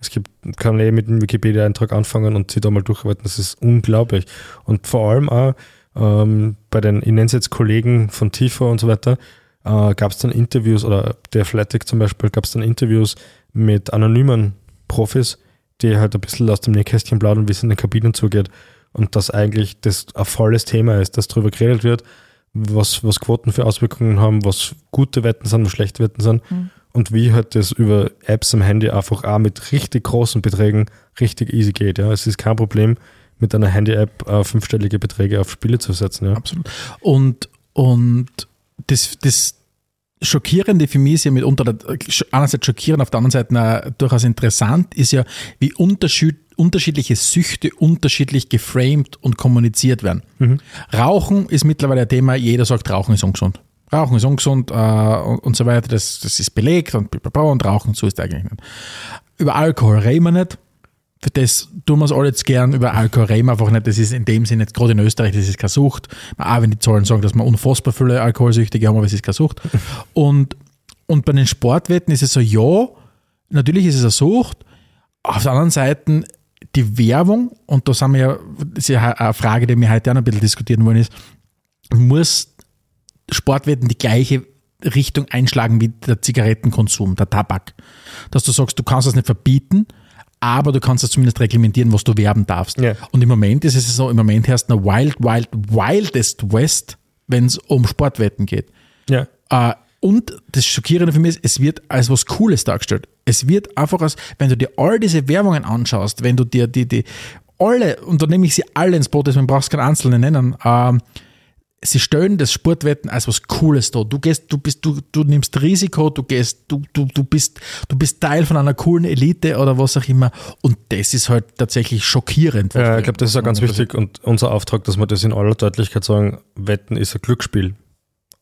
es gibt, kann eh mit dem Wikipedia-Eintrag anfangen und sich da mal durcharbeiten. Das ist unglaublich. Und vor allem auch ähm, bei den, ich nenne es jetzt Kollegen von TIFO und so weiter, äh, gab es dann Interviews oder der Athletic zum Beispiel, gab es dann Interviews mit anonymen Profis, die halt ein bisschen aus dem Nähkästchen plaudern, wie es in den Kabinen zugeht. Und dass eigentlich das ein volles Thema ist, dass darüber geredet wird, was, was Quoten für Auswirkungen haben, was gute Wetten sind, was schlechte Wetten sind. Mhm und wie halt das über Apps am Handy einfach auch mit richtig großen Beträgen richtig easy geht. Ja. Es ist kein Problem, mit einer Handy-App äh, fünfstellige Beträge auf Spiele zu setzen. Ja. Absolut. Und, und das, das Schockierende für mich ist ja mitunter, einerseits schockierend, auf der anderen Seite durchaus interessant, ist ja, wie unterschied, unterschiedliche Süchte unterschiedlich geframed und kommuniziert werden. Mhm. Rauchen ist mittlerweile ein Thema, jeder sagt, Rauchen ist ungesund. Rauchen ist ungesund äh, und, und, so weiter, das, das ist belegt und, und Rauchen so ist eigentlich nicht. Über Alkohol reden wir nicht. Für das tun wir es alle jetzt gern. Über Alkohol reden wir einfach nicht. Das ist in dem Sinne, gerade in Österreich, das ist keine Sucht. Auch wenn die Zahlen sagen, dass wir unfassbar viele Alkoholsüchtige haben, aber es ist keine Sucht. Und, und bei den Sportwetten ist es so, ja, natürlich ist es eine Sucht. Auf der anderen Seite, die Werbung, und da sind wir ja, das ist ja eine Frage, die wir heute auch noch ein bisschen diskutieren wollen, ist, muss Sportwetten die gleiche Richtung einschlagen wie der Zigarettenkonsum, der Tabak. Dass du sagst, du kannst das nicht verbieten, aber du kannst das zumindest reglementieren, was du werben darfst. Ja. Und im Moment ist es so, im Moment herrscht eine Wild, Wild, Wildest West, wenn es um Sportwetten geht. Ja. Äh, und das Schockierende für mich ist, es wird als was Cooles dargestellt. Es wird einfach als, wenn du dir all diese Werbungen anschaust, wenn du dir die, die, alle, und da nehme ich sie alle ins Boot, man brauchst keinen einzelnen nennen, äh, sie stellen das Sportwetten als was Cooles da. Du gehst, du bist, du, du nimmst Risiko, du gehst, du, du, du bist, du bist Teil von einer coolen Elite oder was auch immer. Und das ist halt tatsächlich schockierend. Ja, ich glaube, das ist auch ganz wichtig und unser Auftrag, dass wir das in aller Deutlichkeit sagen, Wetten ist ein Glücksspiel.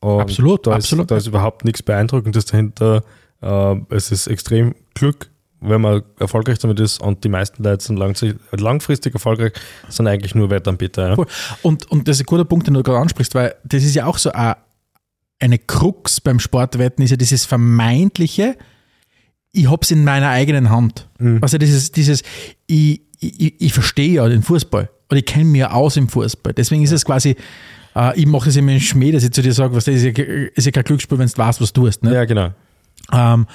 Und absolut, da absolut. Ist, da ist überhaupt nichts Beeindruckendes dahinter. Äh, es ist extrem Glück, wenn man erfolgreich damit ist und die meisten Leute sind langfristig erfolgreich, sind eigentlich nur Wettanbieter. Ja. Und, und das ist ein guter Punkt, den du gerade ansprichst, weil das ist ja auch so eine, eine Krux beim Sportwetten, ist ja dieses vermeintliche, ich habe es in meiner eigenen Hand. Mhm. Also dieses, dieses ich, ich, ich verstehe ja den Fußball und ich kenne mich ja aus im Fußball. Deswegen ist es quasi, äh, ich mache es immer in Schmäh, dass ich zu dir sage, was das ist ja, ist ja kein Glücksspiel, wenn du weißt, was du tust. Ne? Ja, genau. Ähm,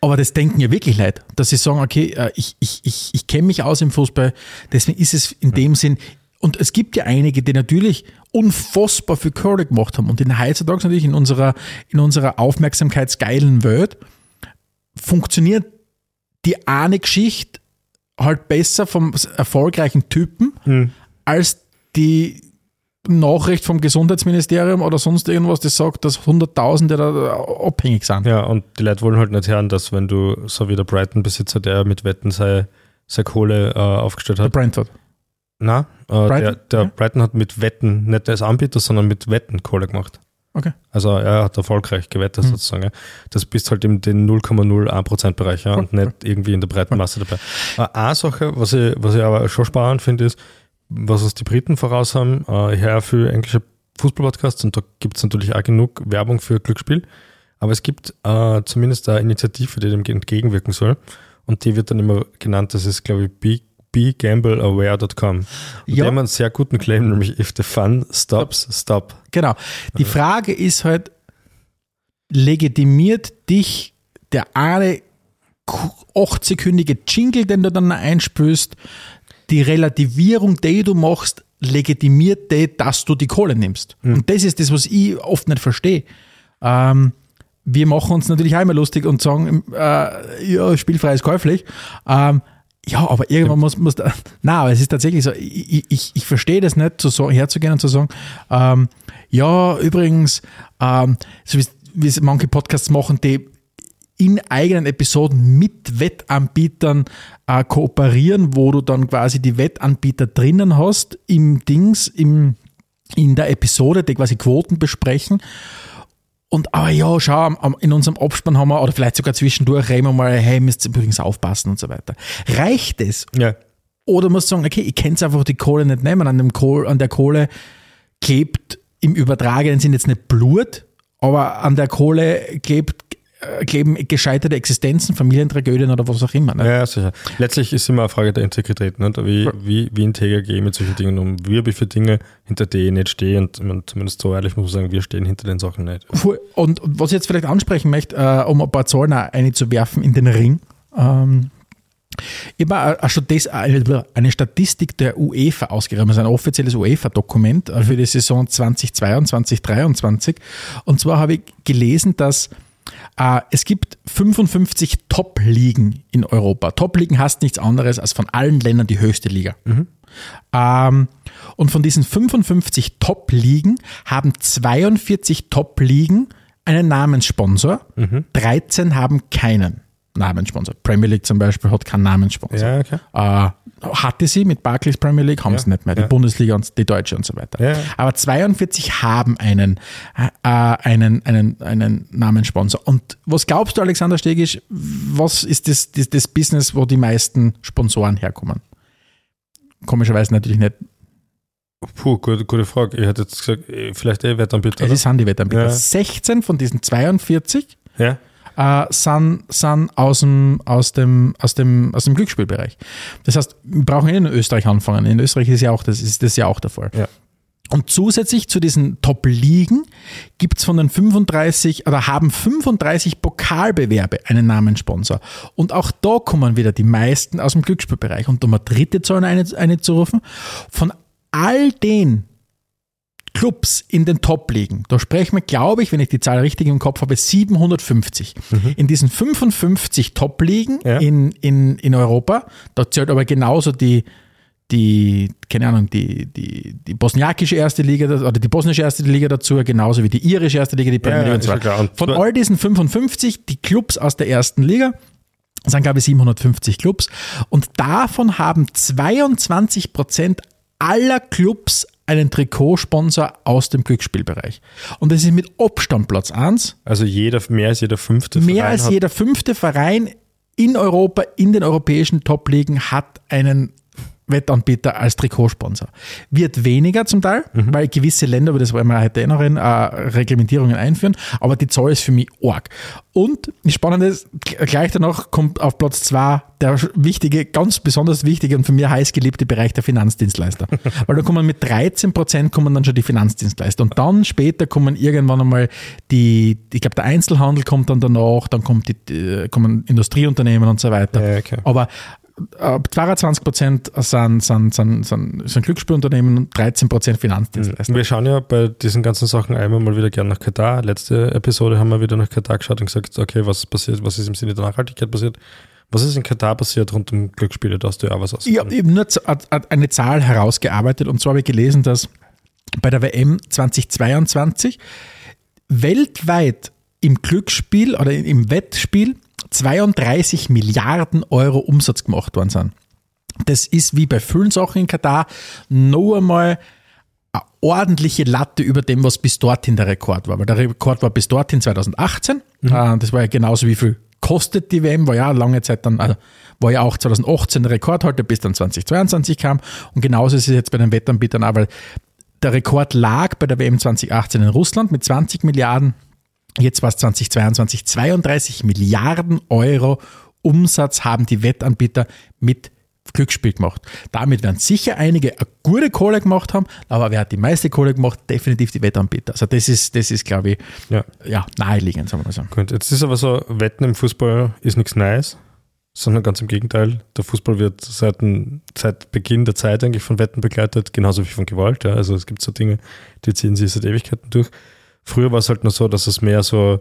aber das denken ja wirklich Leute, dass sie sagen, okay, äh, ich, ich, ich, ich kenne mich aus im Fußball, deswegen ist es in dem Sinn, und es gibt ja einige, die natürlich unfassbar viel Curry gemacht haben und in heutzutage natürlich in unserer, in unserer aufmerksamkeitsgeilen Welt funktioniert die eine Geschichte halt besser vom erfolgreichen Typen mhm. als die Nachricht vom Gesundheitsministerium oder sonst irgendwas, das sagt, dass Hunderttausende da abhängig sind. Ja, und die Leute wollen halt nicht hören, dass wenn du, so wie der Brighton-Besitzer, der mit Wetten seine, seine Kohle äh, aufgestellt hat. Der Brentford. Na, äh, Brighton? der, der ja. Brighton hat mit Wetten, nicht als Anbieter, sondern mit Wetten Kohle gemacht. Okay. Also er hat erfolgreich gewettet mhm. sozusagen. Ja. Das bist halt in den 0,01% Bereich ja, und nicht irgendwie in der breiten Masse dabei. Äh, eine Sache, was ich, was ich aber schon spannend finde, ist, was uns die Briten voraus haben. Äh, ich höre für englische Fußballpodcasts und da gibt es natürlich auch genug Werbung für Glücksspiel. Aber es gibt äh, zumindest eine Initiative, die dem entgegenwirken soll. Und die wird dann immer genannt, das ist, glaube ich, begambleaware.com. Ja. Die haben einen sehr guten Claim, nämlich if the fun stops, stop. Genau. Die Frage ist halt, legitimiert dich der eine 8-sekündige Jingle, den du dann einspülst, die Relativierung, die du machst, legitimiert die, dass du die Kohle nimmst. Mhm. Und das ist das, was ich oft nicht verstehe. Ähm, wir machen uns natürlich einmal lustig und sagen, äh, ja, spielfrei ist käuflich. Ähm, ja, aber irgendwann muss, muss da, na, aber es ist tatsächlich so, ich, ich, ich verstehe das nicht, so, so herzugehen und zu sagen, ähm, ja, übrigens, ähm, so wie es manche Podcasts machen, die in eigenen Episoden mit Wettanbietern äh, kooperieren, wo du dann quasi die Wettanbieter drinnen hast im Dings, im, in der Episode, die quasi Quoten besprechen. Und aber ja, schau, in unserem Abspann haben wir, oder vielleicht sogar zwischendurch reden wir mal, hey, müsst ihr übrigens aufpassen und so weiter. Reicht es? Ja. Oder musst du sagen, okay, ich kann es einfach die Kohle nicht nehmen, an, dem Kohl, an der Kohle klebt im übertragenen Sinn jetzt nicht Blut, aber an der Kohle klebt kleben gescheiterte Existenzen, Familientragödien oder was auch immer. Ne? Ja, sicher. Letztlich ist immer eine Frage der Integrität. Ne? Wie, wie, wie integer gehe ich mit solchen Dingen um? Wie habe ich für Dinge, hinter denen ich nicht stehe? Und man, zumindest so ehrlich muss man sagen, wir stehen hinter den Sachen nicht. Und was ich jetzt vielleicht ansprechen möchte, äh, um ein paar Zahlen einzuwerfen in den Ring. Ähm, ich habe eine Statistik der UEFA ausgegraben, also ein offizielles UEFA-Dokument äh, für die Saison 2022, 2023. Und zwar habe ich gelesen, dass äh, es gibt 55 Top-Ligen in Europa. Top-Ligen heißt nichts anderes als von allen Ländern die höchste Liga. Mhm. Ähm, und von diesen 55 Top-Ligen haben 42 Top-Ligen einen Namenssponsor, mhm. 13 haben keinen. Namenssponsor. Premier League zum Beispiel hat keinen Namenssponsor. Ja, okay. Äh, hatte sie mit Barclays Premier League, haben ja, sie nicht mehr. Die ja. Bundesliga und die Deutsche und so weiter. Aber 42 haben einen, äh, einen, einen, einen Namenssponsor. Und was glaubst du, Alexander Stegisch, was ist das, das, das Business, wo die meisten Sponsoren herkommen? Komischerweise natürlich nicht Puh, gute, gute Frage. Ich hätte jetzt gesagt, eh, vielleicht eh Wettanbieter. Es sind die Wettanbieter. Ja. 16 von diesen 42 ja äh, sind, sind aus, dem, aus, dem, aus, dem, aus dem Glücksspielbereich. Das heißt, wir brauchen nicht in Österreich anfangen. In Österreich ist ja auch, das ist das ja auch der Fall. Ja. Und zusätzlich zu diesen Top-Ligen gibt es von den 35 oder haben 35 Pokalbewerbe einen Namenssponsor. Und auch da kommen wieder die meisten aus dem Glücksspielbereich. Und um eine dritte Zahl eine, eine zu rufen, von all den Clubs in den Top-Ligen, da sprechen wir, glaube ich, wenn ich die Zahl richtig im Kopf habe, 750. Mhm. In diesen 55 Top-Ligen ja. in, in, in Europa, da zählt aber genauso die, die, keine Ahnung, die, die, die bosniakische erste Liga oder die bosnische erste Liga dazu, genauso wie die irische erste Liga, die Premier League und so weiter. Von all diesen 55, die Clubs aus der ersten Liga, sind, glaube ich, 750 Clubs. Und davon haben 22 Prozent aller Clubs einen Trikotsponsor aus dem Glücksspielbereich. Und das ist mit Abstand Platz 1. Also jeder, mehr als jeder fünfte Verein. Mehr als jeder fünfte Verein in Europa, in den europäischen Top-Ligen hat einen Wettanbieter als Trikotsponsor. Wird weniger zum Teil, mhm. weil gewisse Länder, über das wollen wir heute eh noch reden, äh, Reglementierungen einführen, aber die Zahl ist für mich arg. Und das Spannende ist, gleich danach kommt auf Platz zwei der wichtige, ganz besonders wichtige und für mich heiß geliebte Bereich der Finanzdienstleister. weil da kommen mit 13 Prozent kommen dann schon die Finanzdienstleister und dann später kommen irgendwann einmal die, ich glaube der Einzelhandel kommt dann danach, dann kommt die, kommen Industrieunternehmen und so weiter. Ja, okay. Aber 22 Prozent sind, sind, sind, sind, sind Glücksspielunternehmen und 13 Prozent Finanzdienstleister. Wir schauen ja bei diesen ganzen Sachen einmal mal wieder gerne nach Katar. Letzte Episode haben wir wieder nach Katar geschaut und gesagt, okay, was passiert, was ist im Sinne der Nachhaltigkeit passiert? Was ist in Katar passiert rund um Glücksspiele? Da hast du ja auch was aus. Ich habe eben nur eine Zahl herausgearbeitet und zwar habe ich gelesen, dass bei der WM 2022 weltweit im Glücksspiel oder im Wettspiel 32 Milliarden Euro Umsatz gemacht worden sind. Das ist wie bei vielen Sachen in Katar noch einmal eine ordentliche Latte über dem, was bis dorthin der Rekord war. Weil der Rekord war bis dorthin 2018. Mhm. Äh, das war ja genauso wie viel kostet die WM, war ja lange Zeit dann, also war ja auch 2018 der Rekordhalter, bis dann 2022 kam. Und genauso ist es jetzt bei den Wettanbietern auch, weil der Rekord lag bei der WM 2018 in Russland mit 20 Milliarden Jetzt war es 2022 32 Milliarden Euro Umsatz haben die Wettanbieter mit Glücksspiel gemacht. Damit werden sicher einige eine gute Kohle gemacht haben, aber wer hat die meiste Kohle gemacht? Definitiv die Wettanbieter. Also das ist, das ist glaube ich, ja. ja, naheliegend, sagen wir mal so. Gut, jetzt ist aber so, Wetten im Fußball ist nichts Neues, sondern ganz im Gegenteil. Der Fußball wird seit, seit Beginn der Zeit eigentlich von Wetten begleitet, genauso wie von Gewalt. Ja. Also es gibt so Dinge, die ziehen sich seit Ewigkeiten durch. Früher war es halt nur so, dass es mehr so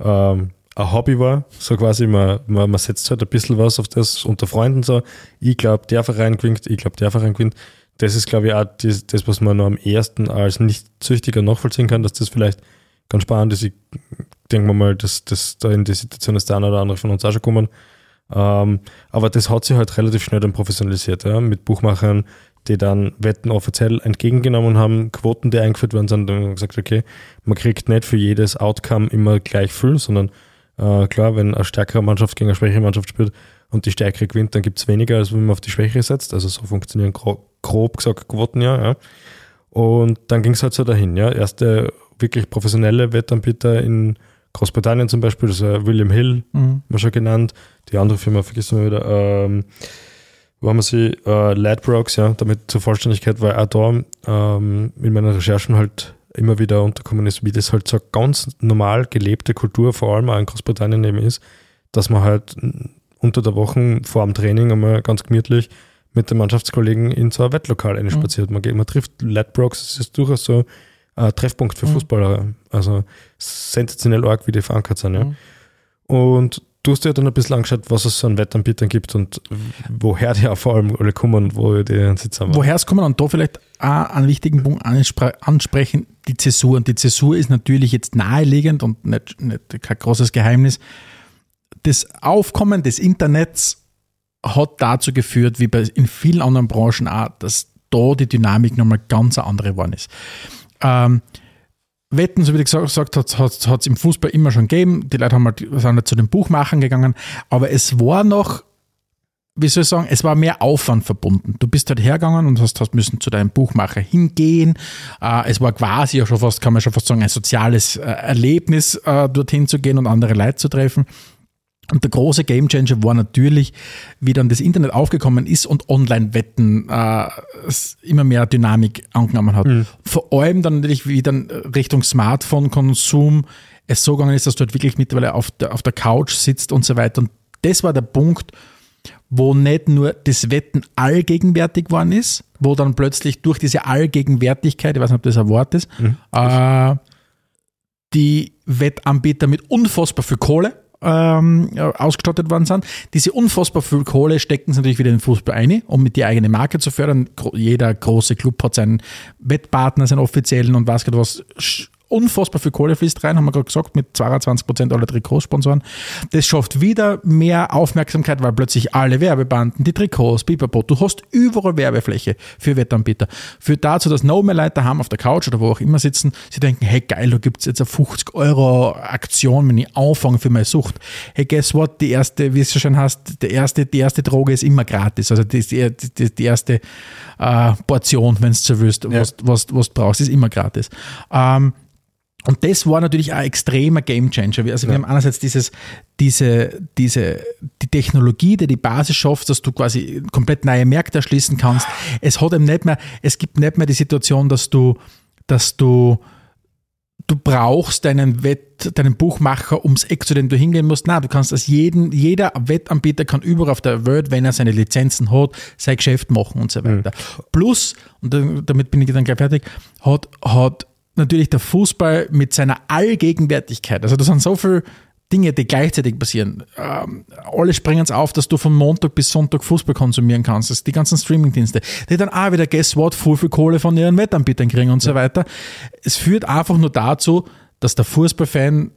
ähm, ein Hobby war, so quasi, man, man, man setzt halt ein bisschen was auf das unter Freunden so. Ich glaube, der Verein gewinnt, ich glaube, der Verein gewinnt. Das ist, glaube ich, auch das, das, was man noch am ersten als Nicht-Züchtiger nachvollziehen kann, dass das vielleicht ganz spannend ist. Ich denke mal, dass, dass da in die Situation ist der eine oder andere von uns auch schon gekommen. Ähm, aber das hat sich halt relativ schnell dann professionalisiert, ja, mit Buchmachern, die dann Wetten offiziell entgegengenommen haben, Quoten, die eingeführt worden sind, und gesagt, okay, man kriegt nicht für jedes Outcome immer gleich viel, sondern äh, klar, wenn eine stärkere Mannschaft gegen eine schwächere Mannschaft spielt und die stärkere gewinnt, dann gibt es weniger, als wenn man auf die Schwächere setzt. Also so funktionieren grob, grob gesagt Quoten ja. ja. Und dann ging es halt so dahin, ja. Erste wirklich professionelle Wettanbieter in Großbritannien zum Beispiel, das ist William Hill, mhm. mal schon genannt. Die andere Firma vergessen wir wieder. Ähm, haben wir sie? Äh, Ladbrokes, ja, damit zur Vollständigkeit, weil auch da ähm, in meinen Recherchen halt immer wieder unterkommen ist, wie das halt so ganz normal gelebte Kultur, vor allem auch in Großbritannien eben ist, dass man halt unter der Woche vor dem Training einmal ganz gemütlich mit den Mannschaftskollegen in so ein Wettlokal einspaziert. Mhm. Man, geht, man trifft Ladbrokes, das ist durchaus so ein Treffpunkt für mhm. Fußballer. Also sensationell arg, wie die verankert sind. Ja. Mhm. Und du hast dir dann ein bisschen angeschaut, was es an Wettanbietern gibt und woher die auch vor allem alle kommen und wo die Sitz haben. Woher es kommen und da vielleicht auch einen wichtigen Punkt ansprechen, die Zäsur. Und die Zäsur ist natürlich jetzt naheliegend und nicht, nicht kein großes Geheimnis. Das Aufkommen des Internets hat dazu geführt, wie bei in vielen anderen Branchen auch, dass da die Dynamik nochmal ganz andere geworden ist. Ähm, Wetten, so wie du gesagt hast, hat es im Fußball immer schon gegeben. Die Leute haben halt, sind halt zu den Buchmachern gegangen. Aber es war noch, wie soll ich sagen, es war mehr Aufwand verbunden. Du bist halt hergegangen und hast, hast müssen zu deinem Buchmacher hingehen. Äh, es war quasi ja schon fast, kann man schon fast sagen, ein soziales äh, Erlebnis, äh, dorthin zu gehen und andere Leute zu treffen. Und der große Gamechanger war natürlich, wie dann das Internet aufgekommen ist und Online-Wetten äh, immer mehr Dynamik angenommen hat. Mhm. Vor allem dann natürlich, wie dann Richtung Smartphone-Konsum es so gegangen ist, dass du halt wirklich mittlerweile auf der, auf der Couch sitzt und so weiter. Und das war der Punkt, wo nicht nur das Wetten allgegenwärtig worden ist, wo dann plötzlich durch diese Allgegenwärtigkeit, ich weiß nicht, ob das ein Wort ist, mhm. äh, die Wettanbieter mit unfassbar viel Kohle ähm, ausgestattet worden sind. Diese unfassbar viel Kohle stecken sie natürlich wieder in den Fußball ein, um mit die eigene Marke zu fördern. Jeder große Club hat seinen Wettpartner, seinen offiziellen und weiß was unfassbar viel Kohle fließt rein, haben wir gerade gesagt, mit 22% aller Trikotsponsoren. Das schafft wieder mehr Aufmerksamkeit, weil plötzlich alle Werbebanden, die Trikots, Pipapo, du hast überall Werbefläche für Wettanbieter. Führt dazu, dass no mehr Leute haben auf der Couch oder wo auch immer sitzen, sie denken, hey geil, da gibt's jetzt eine 50 Euro Aktion, wenn ich anfange für meine Sucht. Hey, guess what, die erste, wie du schon hast, die erste, die erste Droge ist immer gratis. Also die, die, die, die erste äh, Portion, wenn du so willst, ja. was, was, was du brauchst, ist immer gratis. Ähm, und das war natürlich ein extremer Gamechanger. Also wir ja. haben einerseits dieses, diese, diese, die Technologie, die die Basis schafft, dass du quasi komplett neue Märkte erschließen kannst. Es hat eben nicht mehr, es gibt nicht mehr die Situation, dass du, dass du, du brauchst deinen Wett, deinen Buchmacher ums Eck, zu dem du hingehen musst. Nein, du kannst das jeden, jeder Wettanbieter kann überall auf der Welt, wenn er seine Lizenzen hat, sein Geschäft machen und so weiter. Mhm. Plus, und damit bin ich dann gleich fertig, hat, hat natürlich der Fußball mit seiner Allgegenwärtigkeit, also da sind so viele Dinge, die gleichzeitig passieren. Ähm, alle springen es auf, dass du von Montag bis Sonntag Fußball konsumieren kannst. Das die ganzen Streamingdienste, die dann auch wieder, guess what, voll viel Kohle von ihren Wettanbietern kriegen und ja. so weiter. Es führt einfach nur dazu, dass der Fußballfan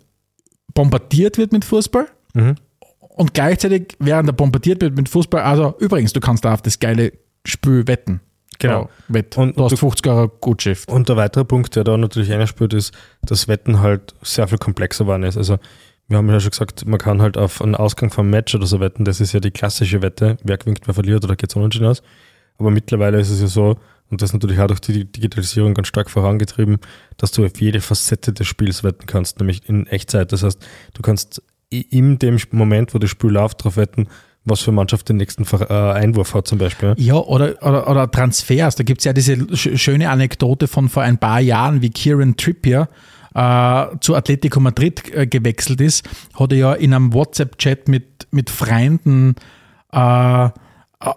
bombardiert wird mit Fußball mhm. und gleichzeitig, während er bombardiert wird mit Fußball, also übrigens, du kannst da auf das geile Spiel wetten. Genau. Wett. Und du hast 50 Euro Gutschrift. Und der weitere Punkt, der da natürlich einspielt, ist, dass Wetten halt sehr viel komplexer waren ist. Also wir haben ja schon gesagt, man kann halt auf einen Ausgang vom Match oder so wetten. Das ist ja die klassische Wette. Wer gewinnt, wer verliert oder geht es unentschieden aus. Aber mittlerweile ist es ja so, und das ist natürlich auch durch die Digitalisierung ganz stark vorangetrieben, dass du auf jede Facette des Spiels wetten kannst, nämlich in Echtzeit. Das heißt, du kannst in dem Moment, wo das Spiel läuft, darauf wetten, was für Mannschaft den nächsten äh, Einwurf hat zum Beispiel. Ja, oder, oder, oder Transfers. Da gibt es ja diese schöne Anekdote von vor ein paar Jahren, wie Kieran Trippier äh, zu Atletico Madrid äh, gewechselt ist, hat er ja in einem WhatsApp-Chat mit, mit Freunden äh,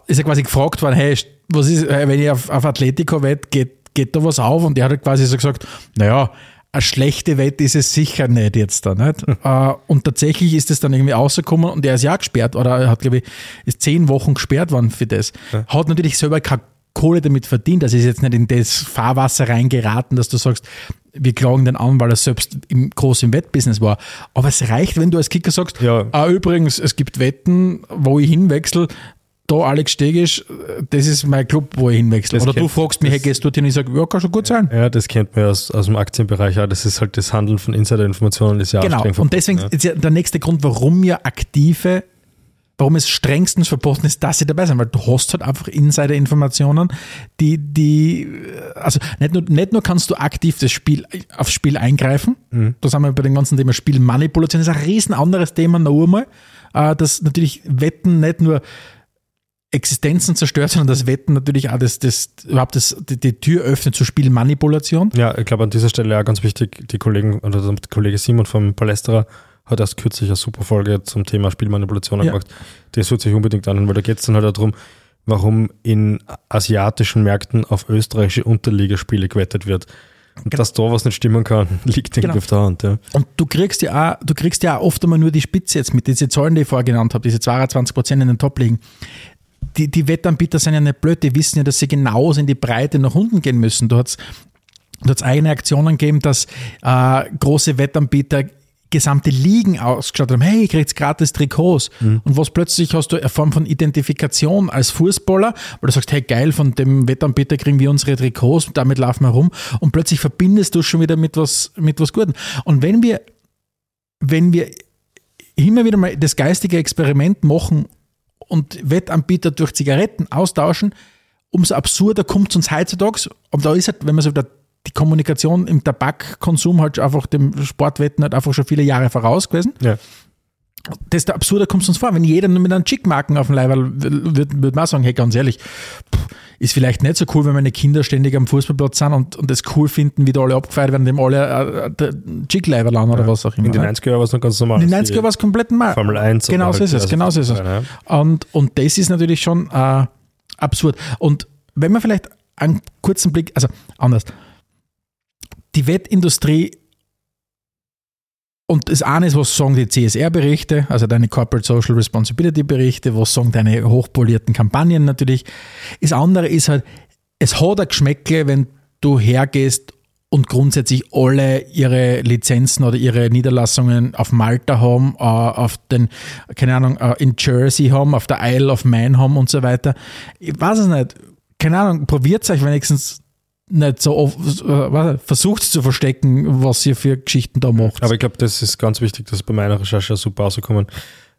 ist er quasi gefragt worden, hey, was ist, äh, wenn ich auf, auf Atletico wette, geht, geht da was auf? Und er hat quasi so gesagt, naja, eine schlechte Wette ist es sicher nicht jetzt da, nicht? Hm. und tatsächlich ist es dann irgendwie rausgekommen und er ist ja gesperrt oder er hat, glaube ich, ist zehn Wochen gesperrt worden für das. Ja. Hat natürlich selber keine Kohle damit verdient. Das ist jetzt nicht in das Fahrwasser reingeraten, dass du sagst, wir klagen den an, weil er selbst im großen Wettbusiness war. Aber es reicht, wenn du als Kicker sagst, ja. ah, übrigens, es gibt Wetten, wo ich hinwechsel, da Alex Stegisch, das ist mein Club, wo ich hinwechsle. Oder du fragst mich, hey, gehst du dorthin? Ich sage, ja, kann schon gut sein. Ja, das kennt man aus, aus dem Aktienbereich auch. Das ist halt das Handeln von Insider-Informationen, ist ja Genau, und deswegen ja. ist ja der nächste Grund, warum ja aktive warum es strengstens verboten ist, dass sie dabei sind, weil du hast halt einfach Insider-Informationen, die, die, also nicht nur, nicht nur kannst du aktiv das Spiel, aufs Spiel eingreifen, mhm. da sind wir bei dem ganzen Thema Spielmanipulation, das ist ein riesen anderes Thema noch einmal, äh, dass natürlich Wetten nicht nur Existenzen zerstört, sondern das Wetten natürlich auch das, das überhaupt das, die, die Tür öffnet zur Spielmanipulation. Ja, ich glaube an dieser Stelle auch ganz wichtig, die Kollegen oder der Kollege Simon vom Palästerer hat erst kürzlich eine super Folge zum Thema Spielmanipulation ja. gemacht. Das hört sich unbedingt an, weil da geht es dann halt darum, warum in asiatischen Märkten auf österreichische Unterligaspiele gewettet wird. Und genau. dass da was nicht stimmen kann, liegt irgendwie genau. auf der Hand. Ja. Und du kriegst ja auch, du kriegst ja auch oft einmal nur die Spitze jetzt mit diesen Zahlen, die ich vorher genannt habe, diese 22 Prozent in den Top liegen die, die Wettanbieter sind ja nicht blöd, die wissen ja, dass sie genauso in die Breite nach unten gehen müssen. Du hast hast eigene Aktionen gegeben, dass äh, große Wettanbieter gesamte Ligen ausgeschaut haben, hey, ich kriegst gratis Trikots. Mhm. Und was plötzlich hast du eine Form von Identifikation als Fußballer, weil du sagst, hey, geil, von dem Wettanbieter kriegen wir unsere Trikots, damit laufen wir rum. Und plötzlich verbindest du schon wieder mit was, mit was Gutem. Und wenn wir, wenn wir immer wieder mal das geistige Experiment machen und Wettanbieter durch Zigaretten austauschen, umso absurder kommt es uns heutzutage. Aber da ist halt, wenn man so wieder die Kommunikation im Tabakkonsum halt einfach dem Sportwetten halt einfach schon viele Jahre voraus gewesen. Ja. Das ist der absurder kommt es uns vor. Wenn jeder nur mit einem Chick-Marken auf dem Leib würde, würde man auch sagen, hey, ganz ehrlich, ist vielleicht nicht so cool, wenn meine Kinder ständig am Fußballplatz sind und, und das cool finden, wie da alle abgefeiert werden, dem alle äh, Chick-Leiber lang oder ja. was auch immer. In den 90er Jahren war es noch ganz normal. In den 90er war es komplett normal. Formel 1. Genau so ist es, genau so ist es. Ja. Und, und das ist natürlich schon äh, absurd. Und wenn man vielleicht einen kurzen Blick, also anders, die Wettindustrie und das eine ist, was sagen die CSR-Berichte, also deine Corporate Social Responsibility-Berichte, was sagen deine hochpolierten Kampagnen natürlich. Das andere ist halt, es hat ein Geschmäckle, wenn du hergehst und grundsätzlich alle ihre Lizenzen oder ihre Niederlassungen auf Malta haben, äh, auf den, keine Ahnung, äh, in Jersey haben, auf der Isle of Man haben und so weiter. Ich weiß es nicht. Keine Ahnung, probiert euch wenigstens nicht so oft, äh, versucht zu verstecken, was ihr für Geschichten da macht. Aber ich glaube, das ist ganz wichtig, dass bei meiner Recherche super rausgekommen.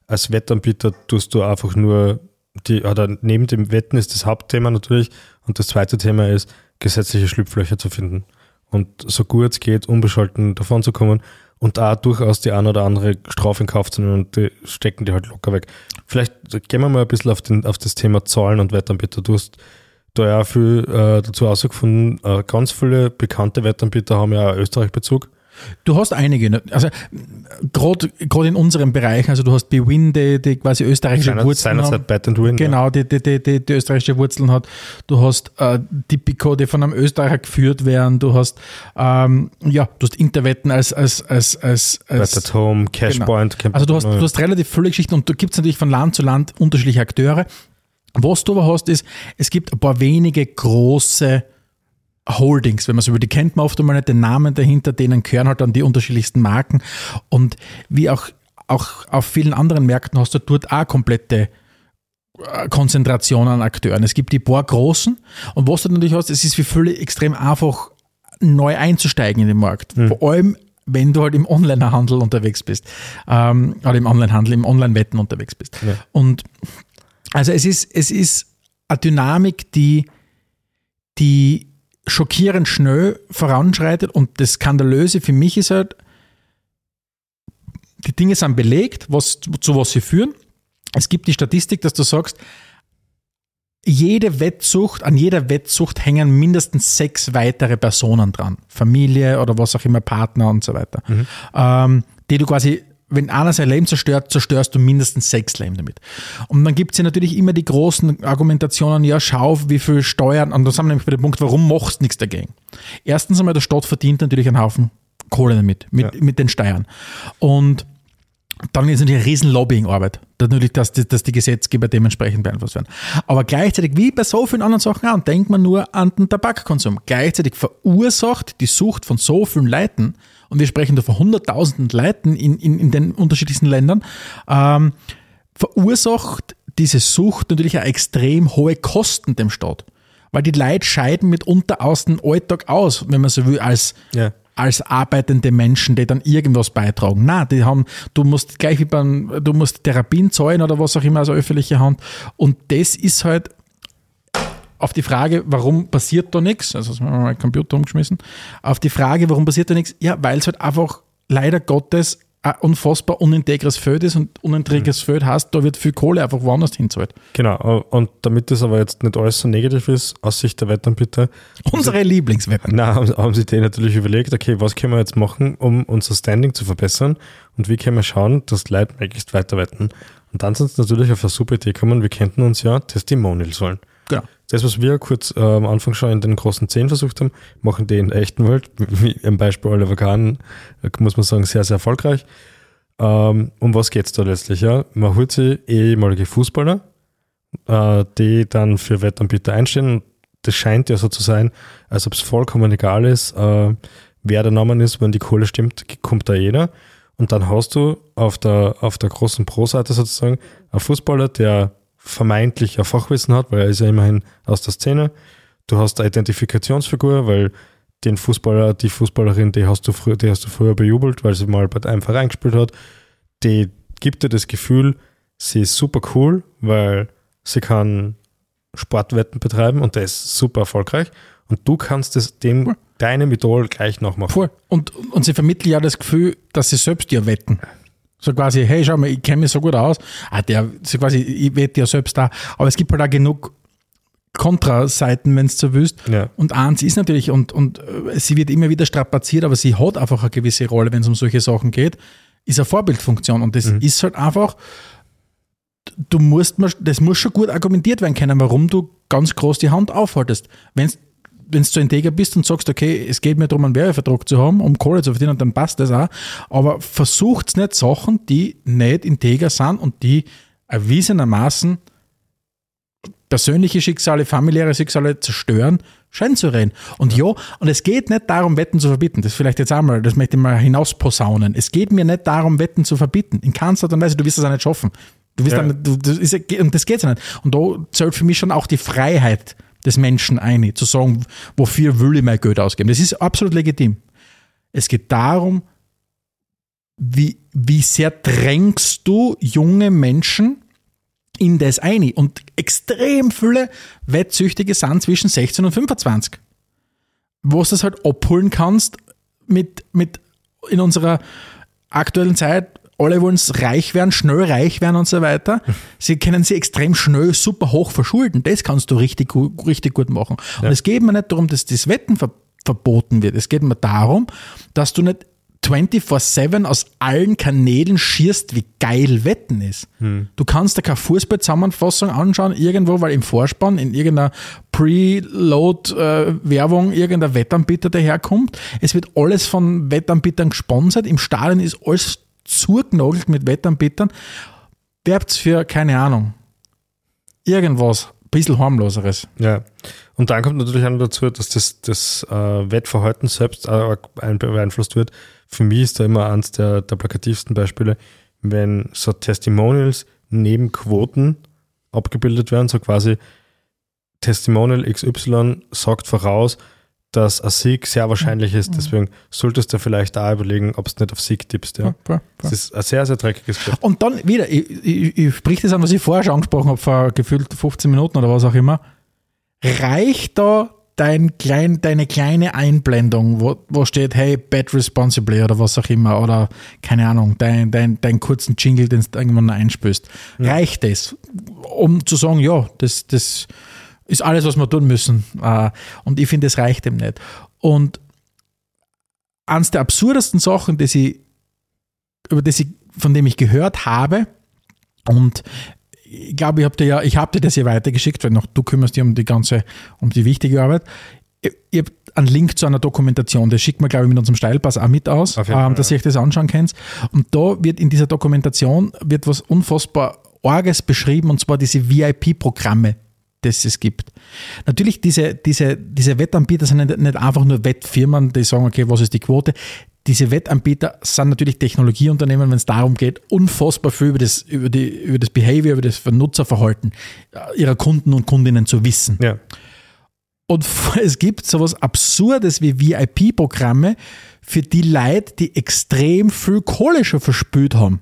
Als Wettanbieter tust du einfach nur die, oder neben dem Wetten ist das Hauptthema natürlich und das zweite Thema ist, gesetzliche Schlupflöcher zu finden und so gut es geht, unbescholten davon zu kommen und da durchaus die eine oder andere Strafe in Kauf zu nehmen und die stecken die halt locker weg. Vielleicht gehen wir mal ein bisschen auf, den, auf das Thema Zahlen und Wettanbieter. Du hast da ja viel äh, dazu herausgefunden, äh, ganz viele bekannte Wettanbieter haben ja Österreich-Bezug. Du hast einige, ne? also gerade in unserem Bereich, also du hast Bewin, die, die quasi österreichische Seiner, Wurzeln seinerzeit haben. Bet and Win. Genau, die, die, die, die, die österreichische Wurzeln hat. Du hast äh, Tipico, die von einem Österreicher geführt werden. Du hast ähm, ja, du hast Interwetten als als als als, Bet als at Home, Cashpoint. Genau. Also du hast, du hast relativ viele Geschichten und du gibt es natürlich von Land zu Land unterschiedliche Akteure. Was du aber hast, ist, es gibt ein paar wenige große Holdings, wenn man so über die kennt man oft einmal nicht den Namen dahinter, denen gehören halt dann die unterschiedlichsten Marken. Und wie auch, auch auf vielen anderen Märkten hast du dort auch komplette äh, Konzentration an Akteuren. Es gibt die paar großen und was du natürlich hast, es ist für viele extrem einfach, neu einzusteigen in den Markt. Hm. Vor allem, wenn du halt im Onlinehandel unterwegs bist. Ähm, oder im Onlinehandel, im Online-Wetten unterwegs bist. Ja. Und also es ist, es ist eine Dynamik, die, die schockierend schnell voranschreitet und das Skandalöse für mich ist halt, die Dinge sind belegt, was, zu was sie führen. Es gibt die Statistik, dass du sagst, jede Wettsucht, an jeder Wettsucht hängen mindestens sechs weitere Personen dran. Familie oder was auch immer, Partner und so weiter. Ähm, die du quasi, wenn einer sein Leben zerstört, zerstörst du mindestens sechs Leben damit. Und dann gibt es ja natürlich immer die großen Argumentationen, ja, schau, wie viel Steuern, und da sind wir nämlich bei dem Punkt, warum machst du nichts dagegen? Erstens einmal, der Staat verdient natürlich einen Haufen Kohle damit, mit, Ja. mit den Steuern. Und dann ist natürlich eine riesen Lobbyingarbeit. Natürlich, dass die, dass die Gesetzgeber dementsprechend beeinflusst werden. Aber gleichzeitig, wie bei so vielen anderen Sachen auch, denkt man nur an den Tabakkonsum. Gleichzeitig verursacht die Sucht von so vielen Leuten, und wir sprechen da von hunderttausenden Leuten in, in, in den unterschiedlichsten Ländern, ähm, verursacht diese Sucht natürlich auch extrem hohe Kosten dem Staat. Weil die Leute scheiden mitunter aus dem Alltag aus, wenn man so will, als, Ja. Als arbeitende Menschen, die dann irgendwas beitragen. Na, die haben, du musst gleich wie beim, du musst Therapien zahlen oder was auch immer aus öffentlicher Hand. Und das ist halt auf die Frage, warum passiert da nichts, also haben wir mal Computer umgeschmissen, auf die Frage, warum passiert da nichts, ja, weil es halt einfach leider Gottes ein unfassbar unintegres Feld ist und unintegres Feld heißt, da wird viel Kohle einfach woanders hinzahlt. Genau. Und damit das aber jetzt nicht alles so negativ ist, aus Sicht der Wettanbieter, Unsere Lieblingswetten. Na, haben, haben sie denen natürlich überlegt, okay, was können wir jetzt machen, um unser Standing zu verbessern und wie können wir schauen, dass Leute möglichst weiter wetten. Und dann sind sie natürlich auf eine super Idee gekommen, wir könnten uns ja Testimonials holen. Genau. Das, was wir kurz äh, am Anfang schon in den großen Zehn versucht haben, machen die in der echten Welt, wie im Beispiel Oliver Kahn, äh, muss man sagen, sehr, sehr erfolgreich. Ähm, um was geht's da letztlich? Ja? Man holt sich ehemalige Fußballer, äh, die dann für Wettanbieter einstehen. Das scheint ja so zu sein, als ob es vollkommen egal ist, äh, wer der Name ist, wenn die Kohle stimmt, kommt da jeder. Und dann hast du auf der, auf der großen Pro-Seite sozusagen einen Fußballer, der vermeintlich ein Fachwissen hat, weil er ist ja immerhin aus der Szene. Du hast eine Identifikationsfigur, weil den Fußballer, die Fußballerin, die hast du früher, die hast du früher bejubelt, weil sie mal bei einem Verein gespielt hat. Die gibt dir das Gefühl, sie ist super cool, weil sie kann Sportwetten betreiben und der ist super erfolgreich. Und du kannst es dem, deinem Idol gleich nachmachen. Voll. Und, und sie vermitteln ja das Gefühl, dass sie selbst ja wetten. So quasi, hey, schau mal, ich kenne mich so gut aus. Ah, der, so quasi, ich wette ja selbst da. Aber es gibt halt auch genug Kontraseiten, wenn du so willst. Ja. Und eins ist natürlich, und, und äh, sie wird immer wieder strapaziert, aber sie hat einfach eine gewisse Rolle, wenn es um solche Sachen geht, ist eine Vorbildfunktion. Und das ist halt einfach, du musst, das muss schon gut argumentiert werden können, warum du ganz groß die Hand aufhaltest. Wenn wenn du so integer bist und sagst, okay, es geht mir darum, einen Werbevertrag zu haben, um Kohle zu verdienen, dann passt das auch. Aber versucht nicht Sachen, die nicht integer sind und die erwiesenermaßen persönliche Schicksale, familiäre Schicksale zerstören, schön zu reden. Und ja. und es geht nicht darum, Wetten zu verbieten. Das vielleicht jetzt einmal, das möchte ich mal hinausposaunen. Es geht mir nicht darum, Wetten zu verbieten. In keiner Art und Weise, du wirst das auch nicht schaffen. Du wirst Ja. dann, du, das ist, ja- und das geht ja nicht. Und da zählt für mich schon auch die Freiheit des Menschen ein, zu sagen, wofür will ich mein Geld ausgeben. Das ist absolut legitim. Es geht darum, wie, wie sehr drängst du junge Menschen in das ein? Und extrem viele Wettsüchtige sind zwischen 16 und 25. Wo du das halt abholen kannst mit, mit in unserer aktuellen Zeit, alle wollen reich werden, schnell reich werden und so weiter. Sie können sie extrem schnell super hoch verschulden. Das kannst du richtig, richtig gut machen. Und es geht mir nicht darum, dass das Wetten ver verboten wird. Es geht mir darum, dass du nicht 24-7 aus allen Kanälen schierst, wie geil Wetten ist. Du kannst da keine Fußballzusammenfassung anschauen, irgendwo, weil im Vorspann in irgendeiner Preload-Werbung irgendein Wettanbieter daherkommt. Es wird alles von Wettanbietern gesponsert. Im Stadion ist alles zugenagelt mit Wettanbietern. Werbt's für, keine Ahnung, irgendwas, ein bisschen harmloseres. Ja. Und dann kommt natürlich auch noch dazu, dass das, das äh, Wettverhalten selbst beeinflusst wird. Für mich ist da immer eins der, der plakativsten Beispiele, wenn so Testimonials neben Quoten abgebildet werden, so quasi Testimonial XY sagt voraus, dass ein Sieg sehr wahrscheinlich ist. Deswegen solltest du vielleicht auch überlegen, ob du nicht auf Sieg tippst. Ja. Das ist ein sehr, sehr dreckiges Geschäft. Und dann wieder, ich, ich, ich sprich das an, was ich vorher schon angesprochen habe, vor gefühlt 15 Minuten oder was auch immer. Reicht da dein klein, deine kleine Einblendung, wo, wo steht, hey, bet responsibly oder was auch immer, oder keine Ahnung, dein, dein, dein kurzen Jingle, den du irgendwann einspürst. Reicht das, um zu sagen, ja, das, das ist alles, was wir tun müssen. Äh, Und ich finde, das reicht ihm nicht. Und eines der absurdesten Sachen, die ich, über das ich, von dem ich gehört habe, und ich glaube, ich habe dir ja, ich habe dir das ja weitergeschickt, weil noch du kümmerst dich um die ganze, um die wichtige Arbeit. Ich, ich habe einen Link zu einer Dokumentation, das schickt man, glaube ich, mit unserem Steilpass auch mit aus, ähm, Fall, dass ja. ihr euch das anschauen könnt. Und da wird in dieser Dokumentation wird was unfassbar Orges beschrieben, und zwar diese VIP-Programme, das es gibt. Natürlich, diese, diese, diese Wettanbieter sind nicht, nicht einfach nur Wettfirmen, die sagen, okay, was ist die Quote? Diese Wettanbieter sind natürlich Technologieunternehmen, wenn es darum geht, unfassbar viel über das, über, die, über das Behavior, über das Nutzerverhalten äh, ihrer Kunden und Kundinnen zu wissen. Ja. Und es gibt sowas Absurdes wie VIP-Programme für die Leute, die extrem viel Kohle schon verspült haben.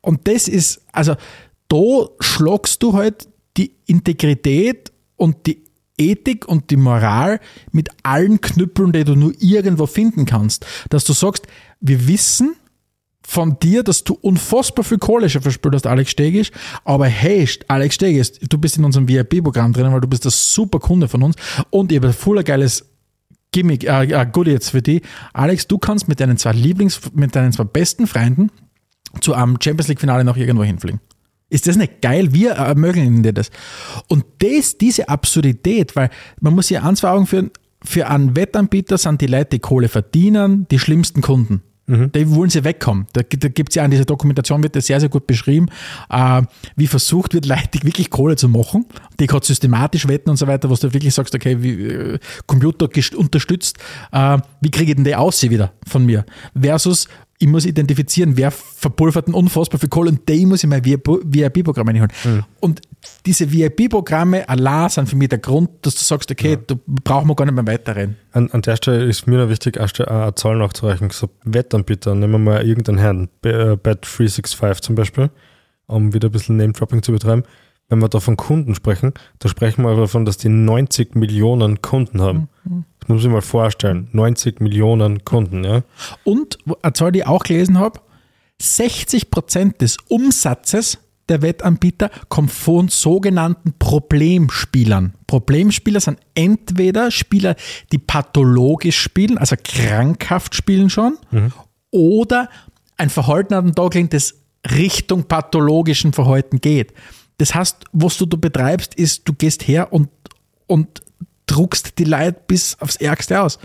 Und das ist, also da schlagst du halt die Integrität und die Ethik und die Moral mit allen Knüppeln, die du nur irgendwo finden kannst. Dass du sagst, wir wissen von dir, dass du unfassbar viel Kohle schon verspült hast, Alex Stegisch, aber hey, Alex Stegisch, du bist in unserem VIP-Programm drin, weil du bist ein super Kunde von uns und habe ein voller geiles Gimmick, äh, äh, Goodie jetzt für dich. Alex, du kannst mit deinen zwei Lieblings, mit deinen zwei besten Freunden zu einem Champions League Finale noch irgendwo hinfliegen. Ist das nicht geil? Wir ermöglichen dir das. Und das, diese Absurdität, weil man muss sich eins vor Augen führen, für einen Wettanbieter sind die Leute, die Kohle verdienen, die schlimmsten Kunden. Die wollen sie wegkommen. Da, da gibt es ja in dieser Dokumentation, wird das sehr, sehr gut beschrieben, äh, wie versucht wird, Leute wirklich Kohle zu machen, die gerade systematisch wetten und so weiter, was du wirklich sagst, okay, wie, äh, Computer unterstützt, äh, wie kriege ich denn die aus wieder von mir? Versus, ich muss identifizieren, wer verpulvert denn unfassbar viel Kohle und die muss ich mein VIP-Programm reinholen. Und diese VIP-Programme allein sind für mich der Grund, dass du sagst, okay, da brauchen wir gar nicht mehr weiterreden. An, an der Stelle ist mir noch wichtig, eine, Zahl nachzureichen. So Wettanbieter, nehmen wir mal irgendeinen Herrn, äh, Bet365 zum Beispiel, um wieder ein bisschen Name-Dropping zu betreiben. Wenn wir da von Kunden sprechen, da sprechen wir davon, dass die 90 Millionen Kunden haben. Das muss ich mal vorstellen. 90 Millionen Kunden, ja. Und eine Zahl, die ich auch gelesen habe, 60 Prozent des Umsatzes der Wettanbieter kommt von sogenannten Problemspielern. Problemspieler sind entweder Spieler, die pathologisch spielen, also krankhaft spielen schon, oder ein Verhalten an den Tag legen, das Richtung pathologischen Verhalten geht. Das heißt, was du da betreibst, ist, du gehst her und, und druckst die Leute bis aufs Ärgste aus.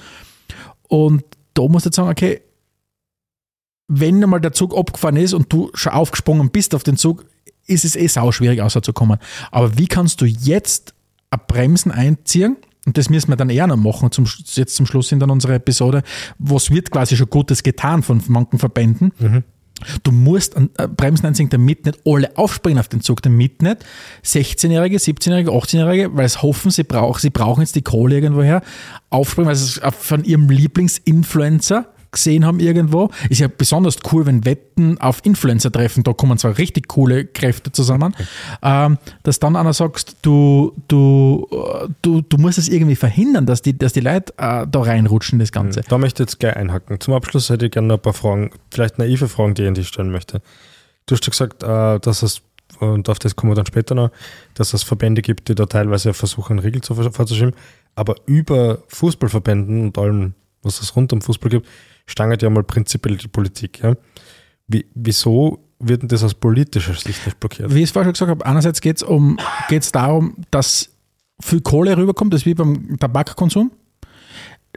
Und da musst du jetzt sagen, okay, wenn einmal der Zug abgefahren ist und du schon aufgesprungen bist auf den Zug, ist es eh sau schwierig rauszukommen. Aber wie kannst du jetzt ein Bremsen einziehen? Und das müssen wir dann eher noch machen, zum, jetzt zum Schluss in dann unserer Episode. Was wird quasi schon Gutes getan von manchen Verbänden? Mhm. Du musst an äh, Bremsen einziehen, damit nicht alle aufspringen auf den Zug, damit nicht 16-Jährige, 17-Jährige, 18-Jährige, weil es hoffen, sie brauchen, sie brauchen jetzt die Kohle irgendwoher, aufspringen, weil sie es von ihrem Lieblingsinfluencer gesehen haben irgendwo. Ist ja besonders cool, wenn Wetten auf Influencer treffen, da kommen zwar richtig coole Kräfte zusammen, ähm, dass dann einer sagst, du, du, äh, du, du musst es irgendwie verhindern, dass die, dass die Leute äh, da reinrutschen, das Ganze. Da möchte ich jetzt gleich einhacken. Zum Abschluss hätte ich gerne noch ein paar Fragen, vielleicht naive Fragen, die ich an dich stellen möchte. Du hast ja gesagt, äh, dass es, und auf das kommen wir dann später noch, dass es Verbände gibt, die da teilweise versuchen, Regeln zu vorzuschieben, aber über Fußballverbänden und allem, was es rund um Fußball gibt, stangert ja mal prinzipiell die Politik. Ja? Wie, wieso wird denn das aus politischer Sicht nicht blockiert? Wie ich es vorher schon gesagt habe, einerseits geht es um, geht's darum, dass viel Kohle rüberkommt, das ist wie beim Tabakkonsum.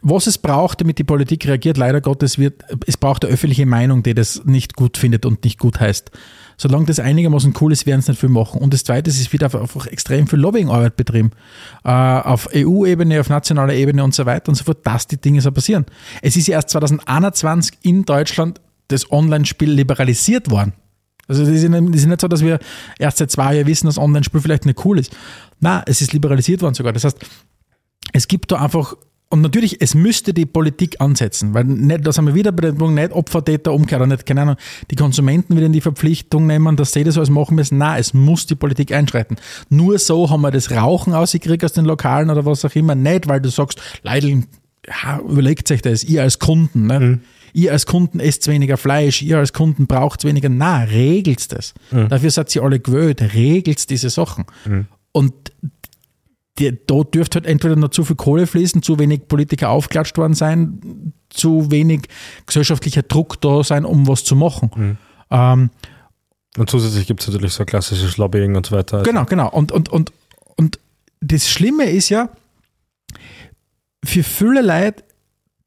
Was es braucht, damit die Politik reagiert, leider Gottes, wird, es braucht eine öffentliche Meinung, die das nicht gut findet und nicht gut heißt. Solange das einigermaßen cool ist, werden es nicht viel machen. Und das Zweite ist, es wird einfach extrem viel Lobbyingarbeit betrieben. Äh, auf EU-Ebene, auf nationaler Ebene und so weiter und so fort, dass die Dinge so passieren. Es ist ja erst 2021 in Deutschland das Online-Spiel liberalisiert worden. Also das ist, nicht, das ist nicht so, dass wir erst seit zwei Jahren wissen, dass Online-Spiel vielleicht nicht cool ist. Nein, es ist liberalisiert worden sogar. Das heißt, es gibt da einfach und natürlich, es müsste die Politik ansetzen, weil nicht, da sind wir wieder bei dem Punkt, nicht Opfer, Täter, Umkehr, oder nicht, keine Ahnung, die Konsumenten wieder in die Verpflichtung nehmen, dass sie das alles machen müssen. Nein, es muss die Politik einschreiten. Nur so haben wir das Rauchen ausgekriegt aus den Lokalen oder was auch immer. Nicht, weil du sagst, Leidl, ja, überlegt sich das, ihr als Kunden, ne? Mhm. Ihr als Kunden esst weniger Fleisch, ihr als Kunden braucht weniger. Na, regelt das. Mhm. Dafür seid ihr alle gewöhnt, regelt diese Sachen. Mhm. Und die, da dürfte halt entweder noch zu viel Kohle fließen, zu wenig Politiker aufklatscht worden sein, zu wenig gesellschaftlicher Druck da sein, um was zu machen. Mhm. Ähm, und zusätzlich gibt es natürlich so klassisches Lobbying und so weiter. Genau, genau. Und, und, und, und das Schlimme ist ja, für viele Leute,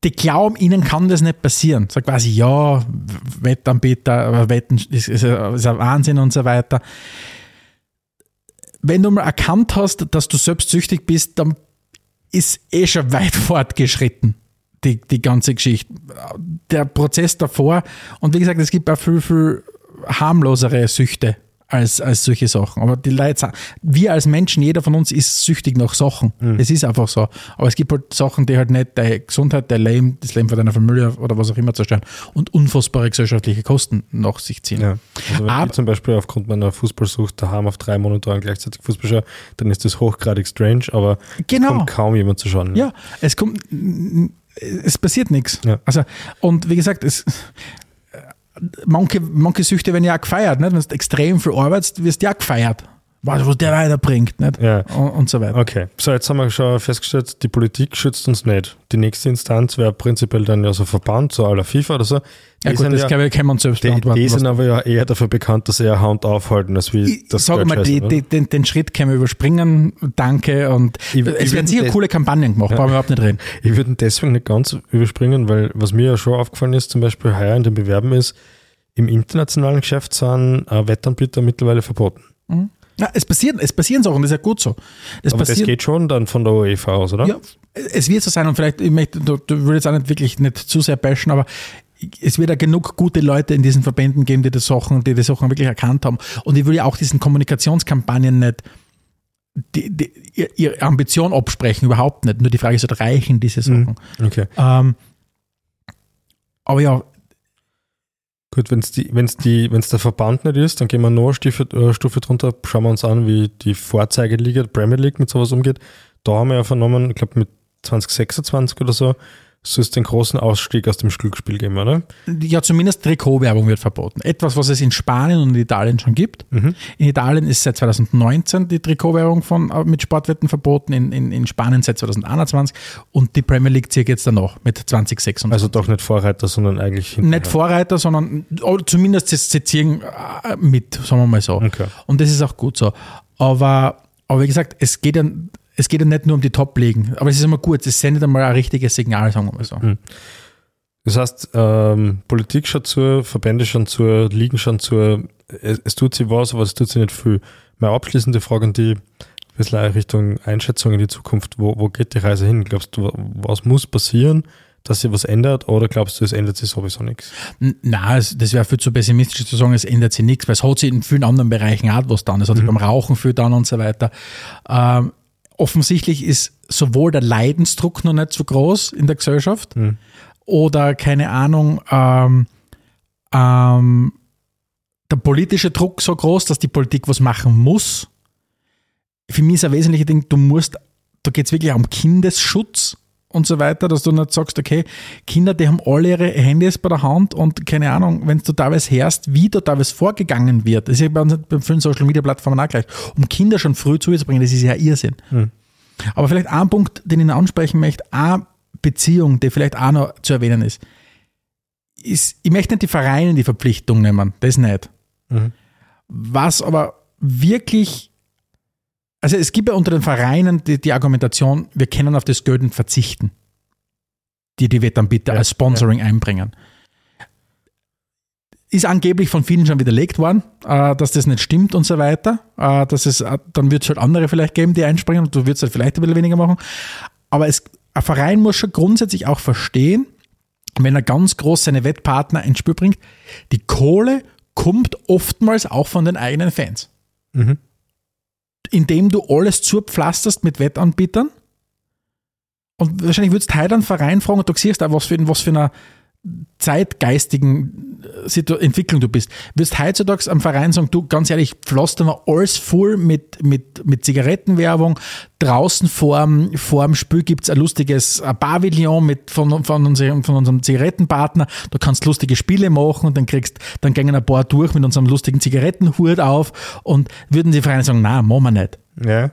die glauben, ihnen kann das nicht passieren. Sag quasi, ja, Wettanbieter, Wetten ist, ist, ist ein Wahnsinn und so weiter wenn du mal erkannt hast, dass du selbst süchtig bist, dann ist eh schon weit fortgeschritten, die, die ganze Geschichte. Der Prozess davor, und wie gesagt, es gibt auch viel, viel harmlosere Süchte als, als solche Sachen. Aber die Leute, wir als Menschen, jeder von uns ist süchtig nach Sachen. Mhm. Es ist einfach so. Aber es gibt halt Sachen, die halt nicht deine Gesundheit, dein Leben, das Leben von deiner Familie oder was auch immer zerstören und unfassbare gesellschaftliche Kosten nach sich ziehen. Ja. Also wenn Aber, ich zum Beispiel aufgrund meiner Fußballsucht daheim auf drei Monitoren gleichzeitig Fußball schaue, dann ist das hochgradig strange, aber genau. es kommt kaum jemand zu schauen. Ja, es kommt es passiert nichts. Ja. Also, und wie gesagt, es, manche, manche Süchte werden ja auch gefeiert. Nicht? Wenn du extrem viel arbeitest, wirst du ja gefeiert. Was der weiterbringt. Nicht? Ja. Und, und, so weiter. Okay, so jetzt haben wir schon festgestellt, die Politik schützt uns nicht. Die nächste Instanz wäre prinzipiell dann ja so Verband, so aller FIFA oder so. Die ja gut, das ja, kann man selbst die, beantworten. Die sind aber ja eher dafür bekannt, dass sie eher Hand aufhalten, als wie ich das Sag mal, die, die, den, den, Schritt können wir überspringen. Danke. Und ich, es ich werden sicher coole Kampagnen gemacht, ja. brauchen wir überhaupt nicht reden. Ich würde deswegen nicht ganz überspringen, weil was mir ja schon aufgefallen ist, zum Beispiel heuer in den Bewerben ist, im internationalen Geschäft sind äh, Wettanbieter mittlerweile verboten. Mhm. Ja, es passieren, es passieren Sachen, das ist ja gut so. Das Aber das geht schon dann von der UEFA aus, oder? Ja, es wird so sein und vielleicht, ich möchte, du, du willst auch nicht wirklich nicht zu sehr bashen, aber es wird ja genug gute Leute in diesen Verbänden geben, die die Sachen, die die Sachen wirklich erkannt haben. Und ich will ja auch diesen Kommunikationskampagnen nicht die, die, ihre Ambition absprechen, überhaupt nicht. Nur die Frage ist, halt, reichen diese Sachen? Mhm. Okay. Ähm, aber ja, Gut, wenn es die, wenn's die, wenn's der Verband nicht ist, dann gehen wir noch eine Stufe, äh, Stufe drunter, schauen wir uns an, wie die Vorzeigeliga, Premier League mit sowas umgeht. Da haben wir ja vernommen, ich glaube mit 2026 oder so, soll es den großen Ausstieg aus dem Glücksspiel geben, oder? Ja, zumindest Trikotwerbung wird verboten. Etwas, was es in Spanien und in Italien schon gibt. Mhm. In Italien ist seit 2019 die Trikotwerbung von, äh, mit Sportwetten verboten, in, in, in Spanien seit 2021 und die Premier League zieht jetzt dann noch mit 2026. Also doch nicht Vorreiter, sondern eigentlich hinterher. Nicht Vorreiter, sondern zumindest sie, sie ziehen äh, mit, sagen wir mal so. Okay. Und das ist auch gut so. Aber, aber wie gesagt, es geht ja es geht ja nicht nur um die Top-Ligen, aber es ist immer gut, es sendet einmal ein richtiges Signal, sagen wir mal so. Hm. Das heißt, ähm, Politik schaut zu, Verbände schauen zu, Ligen schauen zu, es, es tut sich was, aber es tut sich nicht viel. Meine abschließende Frage an die, ein bisschen Richtung Einschätzung in die Zukunft. Wo, wo geht die Reise hin? Glaubst du, was muss passieren, dass sich was ändert oder glaubst du, es ändert sich sowieso nichts? Nein, das wäre viel zu pessimistisch zu sagen, es ändert sich nichts, weil es hat sich in vielen anderen Bereichen auch was dann. Es hat sich beim Rauchen viel dann und so weiter. Ähm, offensichtlich ist sowohl der Leidensdruck noch nicht so groß in der Gesellschaft oder keine Ahnung, ähm, ähm, der politische Druck so groß, dass die Politik was machen muss. Für mich ist ein wesentlicher Ding, du musst, da geht es wirklich auch um Kindesschutz und so weiter, dass du nicht sagst, okay, Kinder, die haben alle ihre Handys bei der Hand und keine Ahnung, wenn du teilweise hörst, wie da teilweise vorgegangen wird, das ist ja bei, uns bei vielen Social Media Plattformen auch gleich, um Kinder schon früh zuzubringen, das ist ja Irrsinn. Aber vielleicht ein Punkt, den ich noch ansprechen möchte, eine Beziehung, die vielleicht auch noch zu erwähnen ist, ist, ich möchte nicht die Vereine in die Verpflichtung nehmen, das nicht. Was aber wirklich, also es gibt ja unter den Vereinen die, die Argumentation, wir können auf das Geld nicht verzichten, die die Wettanbieter Ja, als Sponsoring einbringen. Ist angeblich von vielen schon widerlegt worden, äh, dass das nicht stimmt und so weiter. Äh, dass es, äh, dann wird es halt andere vielleicht geben, die einspringen und du wirst halt vielleicht ein bisschen weniger machen. Aber es, ein Verein muss schon grundsätzlich auch verstehen, wenn er ganz groß seine Wettpartner ins Spiel bringt, die Kohle kommt oftmals auch von den eigenen Fans. Indem du alles zupflasterst mit Wettanbietern. Und wahrscheinlich würdest du heute einen Verein fragen und du siehst auch, was für, was für einer zeitgeistigen Situ Entwicklung du bist. Wirst heutzutage am Verein sagen, du, ganz ehrlich, pflaster mal alles voll mit, mit, mit Zigarettenwerbung. Draußen vorm, vorm Spiel gibt's ein lustiges Pavillon mit, von, von, unserem, von unserem Zigarettenpartner. Du kannst lustige Spiele machen und dann kriegst, dann gehen ein paar durch mit unserem lustigen Zigarettenhut auf und würden die Vereine sagen, na, machen wir nicht. Ja.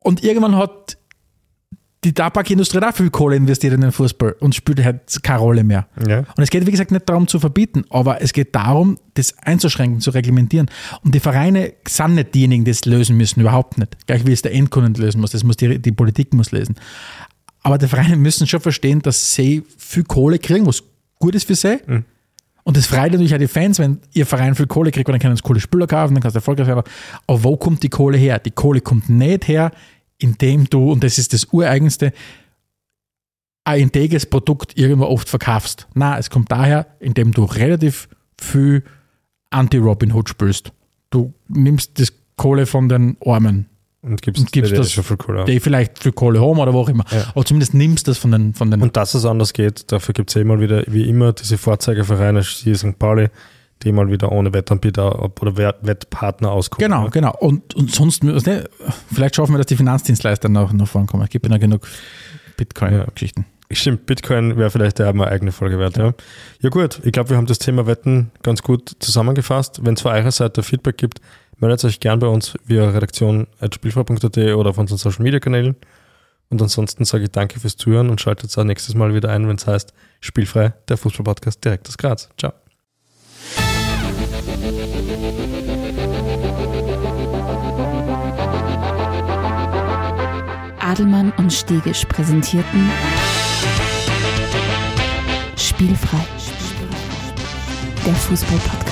Und irgendwann hat die Tabakindustrie hat auch viel Kohle investiert in den Fußball und spielt halt keine Rolle mehr. Ja. Und es geht, wie gesagt, nicht darum zu verbieten, aber es geht darum, das einzuschränken, zu reglementieren. Und die Vereine sind nicht diejenigen, die es lösen müssen, überhaupt nicht. Gleich wie es der Endkunde lösen muss, das muss die, die Politik muss lösen. Aber die Vereine müssen schon verstehen, dass sie viel Kohle kriegen, was gut ist für sie. Und das freut natürlich auch die Fans, wenn ihr Verein viel Kohle kriegt, weil dann können sie coole Spieler kaufen, dann kannst du erfolgreich werden. Aber wo kommt die Kohle her? Die Kohle kommt nicht her, indem du, und das ist das Ureigenste, ein integes Produkt irgendwo oft verkaufst. Na, es kommt daher, indem du relativ viel Anti-Robin Hood spielst. Du nimmst das Kohle von den Armen, Und gibst, Und gibst das- schon viel Kohle. die vielleicht viel Kohle haben oder wo auch immer. Ja. Aber zumindest nimmst das von den, von den Und dass es anders geht, dafür gibt es eh mal wieder, wie immer, diese Vorzeigevereine, die St. Pauli, die mal wieder ohne Wettanbieter oder Wett- Wettpartner auskommen. Genau, genau. Und, und sonst, du, vielleicht schaffen wir, dass die Finanzdienstleister noch, noch vorankommen. Es gibt ja genug Bitcoin-Geschichten. Stimmt, Bitcoin wäre vielleicht ja mal eine eigene Folge wert. Ja, ja gut, ich glaube, wir haben das Thema Wetten ganz gut zusammengefasst. Wenn es von eurer Seite Feedback gibt, meldet euch gern bei uns via redaktion.spielfrei.at oder auf unseren Social Media Kanälen. Und ansonsten sage ich danke fürs Zuhören und schaltet auch nächstes Mal wieder ein, wenn es heißt Spielfrei, der Fußballpodcast direkt aus Graz. Ciao. Adelmann und Stegisch präsentierten Spielfrei. Der Fußball-Podcast.